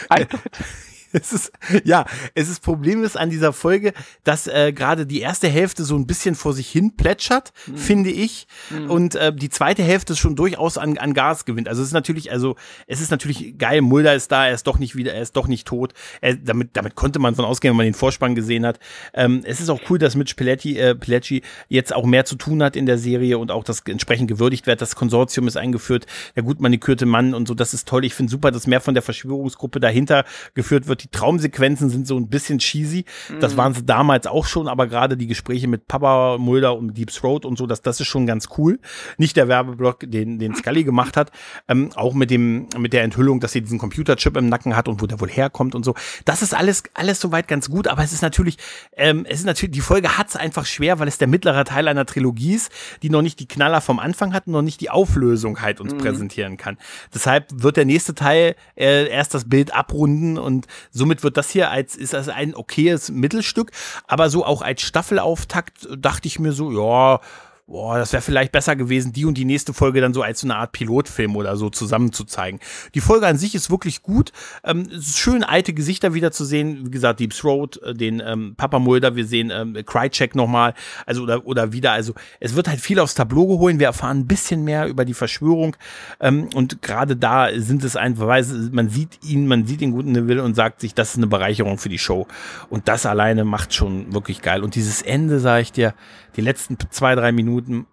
Eindeutig. es ist, ja, es ist Problem ist an dieser Folge, dass äh, gerade die erste Hälfte so ein bisschen vor sich hin plätschert, mhm. finde ich, mhm. und äh, die zweite Hälfte schon durchaus an, an Gas gewinnt. Also es ist natürlich, also es ist natürlich geil. Mulder ist da, er ist doch nicht wieder, er ist doch nicht tot. Er, damit, damit konnte man von ausgehen, wenn man den Vorspann gesehen hat. Ähm, es ist auch cool, dass Mitch Pileggi, äh, Pileggi jetzt auch mehr zu tun hat in der Serie und auch das entsprechend gewürdigt wird. Das Konsortium ist eingeführt, der gut manikürte Mann und so. Das ist toll. Ich finde super, dass mehr von der Verschwörungsgruppe dahinter geführt wird die Traumsequenzen sind so ein bisschen cheesy. Das mhm. waren sie damals auch schon, aber gerade die Gespräche mit Papa Mulder und Deep Throat und so, das, das ist schon ganz cool. Nicht der Werbeblock, den, den Scully gemacht hat, ähm, auch mit dem, mit der Enthüllung, dass sie diesen Computerchip im Nacken hat und wo der wohl herkommt und so. Das ist alles, alles soweit ganz gut, aber es ist natürlich, ähm, es ist natürlich, die Folge hat es einfach schwer, weil es der mittlere Teil einer Trilogie ist, die noch nicht die Knaller vom Anfang hat und noch nicht die Auflösung halt uns mhm. präsentieren kann. Deshalb wird der nächste Teil äh, erst das Bild abrunden und somit wird das hier als, ist das ein okayes Mittelstück, aber so auch als Staffelauftakt dachte ich mir so, ja, boah, das wäre vielleicht besser gewesen, die und die nächste Folge dann so als so eine Art Pilotfilm oder so zusammenzuzeigen. Die Folge an sich ist wirklich gut. Ähm, schön, alte Gesichter wieder zu sehen. Wie gesagt, Deep Throat, äh, den ähm, Papa Mulder, wir sehen ähm, Crycheck nochmal, also oder, oder wieder. Also es wird halt viel aufs Tableau geholt. Wir erfahren ein bisschen mehr über die Verschwörung. Ähm, und gerade da sind es einfach, man sieht ihn, man sieht den guten Neville und sagt sich, das ist eine Bereicherung für die Show. Und das alleine macht schon wirklich geil. Und dieses Ende, sage ich dir, die letzten zwei, drei Minuten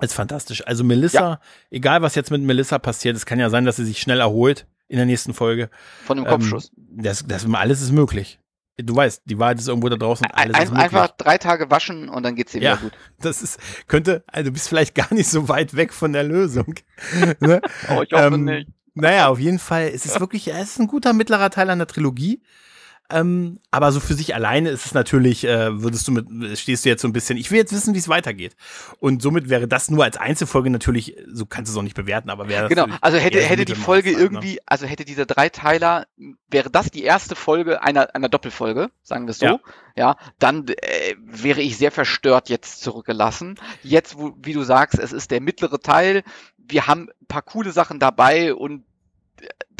ist fantastisch. Also Melissa, ja. egal was jetzt mit Melissa passiert, es kann ja sein, dass sie sich schnell erholt in der nächsten Folge. Von dem Kopfschuss. Ähm, das, das, alles ist möglich. Du weißt, die Wahrheit ist irgendwo da draußen. Alles Ein, ist möglich. Einfach drei Tage waschen und dann geht's dir ja, wieder gut. Das ist, könnte, also du bist vielleicht gar nicht so weit weg von der Lösung. ne? oh, ich hoffe ähm, nicht. Naja, auf jeden Fall, es ist wirklich, es ist ein guter mittlerer Teil einer Trilogie. Ähm, aber so für sich alleine ist es natürlich, äh, würdest du mit, stehst du jetzt so ein bisschen, ich will jetzt wissen, wie es weitergeht. Und somit wäre das nur als Einzelfolge natürlich, so kannst du es auch nicht bewerten, aber wäre Genau, also hätte, hätte die Folge Maß, ne? irgendwie, ne? also hätte dieser Dreiteiler, wäre das die erste Folge einer, einer Doppelfolge, sagen wir es so, ja, ja dann äh, wäre ich sehr verstört jetzt zurückgelassen. Jetzt, wo, wie du sagst, es ist der mittlere Teil, wir haben ein paar coole Sachen dabei und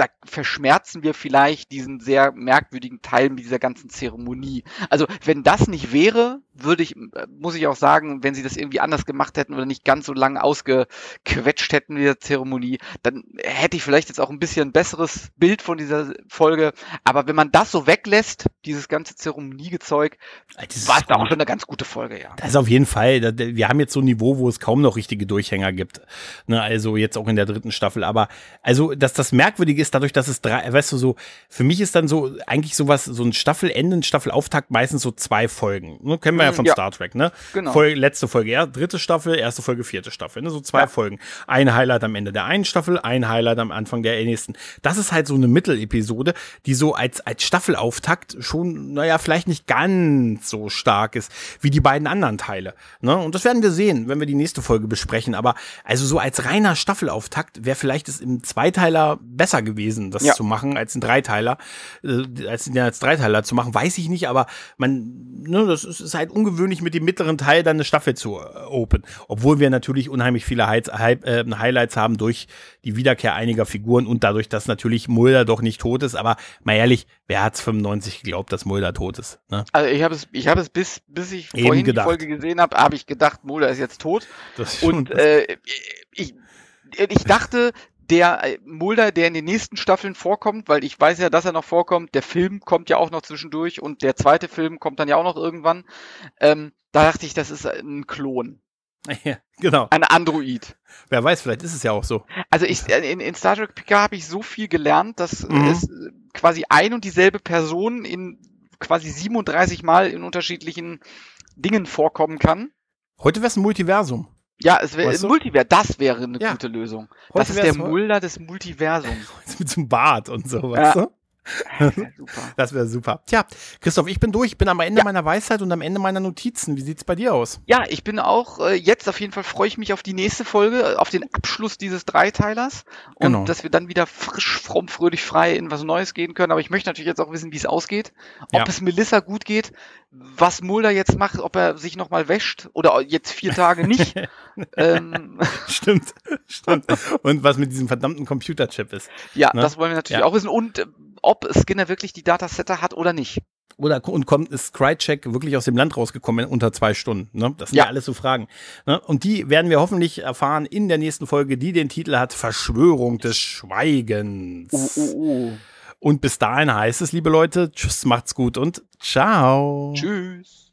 da verschmerzen wir vielleicht diesen sehr merkwürdigen Teil mit dieser ganzen Zeremonie. Also wenn das nicht wäre, würde ich, muss ich auch sagen, wenn sie das irgendwie anders gemacht hätten oder nicht ganz so lang ausgequetscht hätten in der Zeremonie, dann hätte ich vielleicht jetzt auch ein bisschen ein besseres Bild von dieser Folge. Aber wenn man das so weglässt, dieses ganze Zeremoniegezeug, war es da auch schon eine ganz gute Folge, ja. Das ist auf jeden Fall. Wir haben jetzt so ein Niveau, wo es kaum noch richtige Durchhänger gibt. Ne, also jetzt auch in der dritten Staffel. Aber also, dass das merkwürdig ist, dadurch, dass es drei, weißt du, so, für mich ist dann so, eigentlich sowas, so ein Staffelende, ein Staffelauftakt meistens so zwei Folgen. Ne? Kennen wir ja mhm, vom ja. Star Trek, ne? Genau. Folge, letzte Folge, ja, dritte Staffel, erste Folge, vierte Staffel, ne? So zwei ja. Folgen. Ein Highlight am Ende der einen Staffel, ein Highlight am Anfang der nächsten. Das ist halt so eine Mittelepisode, die so als, als Staffelauftakt schon, naja, vielleicht nicht ganz so stark ist wie die beiden anderen Teile. Ne? Und das werden wir sehen, wenn wir die nächste Folge besprechen. Aber also so als reiner Staffelauftakt wäre vielleicht es im Zweiteiler besser gewesen, das ja. zu machen, als ein Dreiteiler, äh, als, ja, als Dreiteiler zu machen, weiß ich nicht, aber man, ne, das ist, ist halt ungewöhnlich, mit dem mittleren Teil dann eine Staffel zu äh, open. Obwohl wir natürlich unheimlich viele Hi äh, Highlights haben durch die Wiederkehr einiger Figuren und dadurch, dass natürlich Mulder doch nicht tot ist. Aber mal ehrlich, wer hat's 95 geglaubt, dass Mulder tot ist? Ne? Also ich habe es, ich habe es bis, bis ich Eben vorhin gedacht. die Folge gesehen habe, habe ich gedacht, Mulder ist jetzt tot. und äh, ich, ich dachte, der äh, Mulder, der in den nächsten Staffeln vorkommt, weil ich weiß ja, dass er noch vorkommt, der Film kommt ja auch noch zwischendurch und der zweite Film kommt dann ja auch noch irgendwann. Ähm, da dachte ich, das ist ein Klon. Ja, genau. Ein Android. Wer weiß, vielleicht ist es ja auch so. Also ich, äh, in, in Star Trek Picard habe ich so viel gelernt, dass mhm. es quasi ein und dieselbe Person in quasi 37 Mal in unterschiedlichen Dingen vorkommen kann. Heute wäre es ein Multiversum. Ja, es wäre weißt du? Multiversum, das wäre eine ja. gute Lösung. Heute das ist der Mulder des Multiversums. Mit so einem Bart und so, weißt ja. du? Das wäre super. Tja, Christoph, ich bin durch. Ich bin am Ende ja. meiner Weisheit und am Ende meiner Notizen. Wie sieht's bei dir aus? Ja, ich bin auch äh, jetzt auf jeden Fall freue ich mich auf die nächste Folge, auf den Abschluss dieses Dreiteilers und genau. dass wir dann wieder frisch, fromm, fröhlich, frei in was Neues gehen können. Aber ich möchte natürlich jetzt auch wissen, wie es ausgeht, ob ja. es Melissa gut geht, was Mulder jetzt macht, ob er sich nochmal wäscht oder jetzt vier Tage nicht. ähm. Stimmt, stimmt. Und was mit diesem verdammten Computerchip ist. Ja, ne? das wollen wir natürlich ja. auch wissen und äh, ob Skinner wirklich die Datasetter hat oder nicht. Oder und kommt, ist Crycheck wirklich aus dem Land rausgekommen in unter zwei Stunden? Ne? Das sind ja, ja alles so Fragen. Ne? Und die werden wir hoffentlich erfahren in der nächsten Folge, die den Titel hat Verschwörung des Schweigens. Oh, oh, oh. Und bis dahin heißt es, liebe Leute, tschüss, macht's gut und ciao. Tschüss.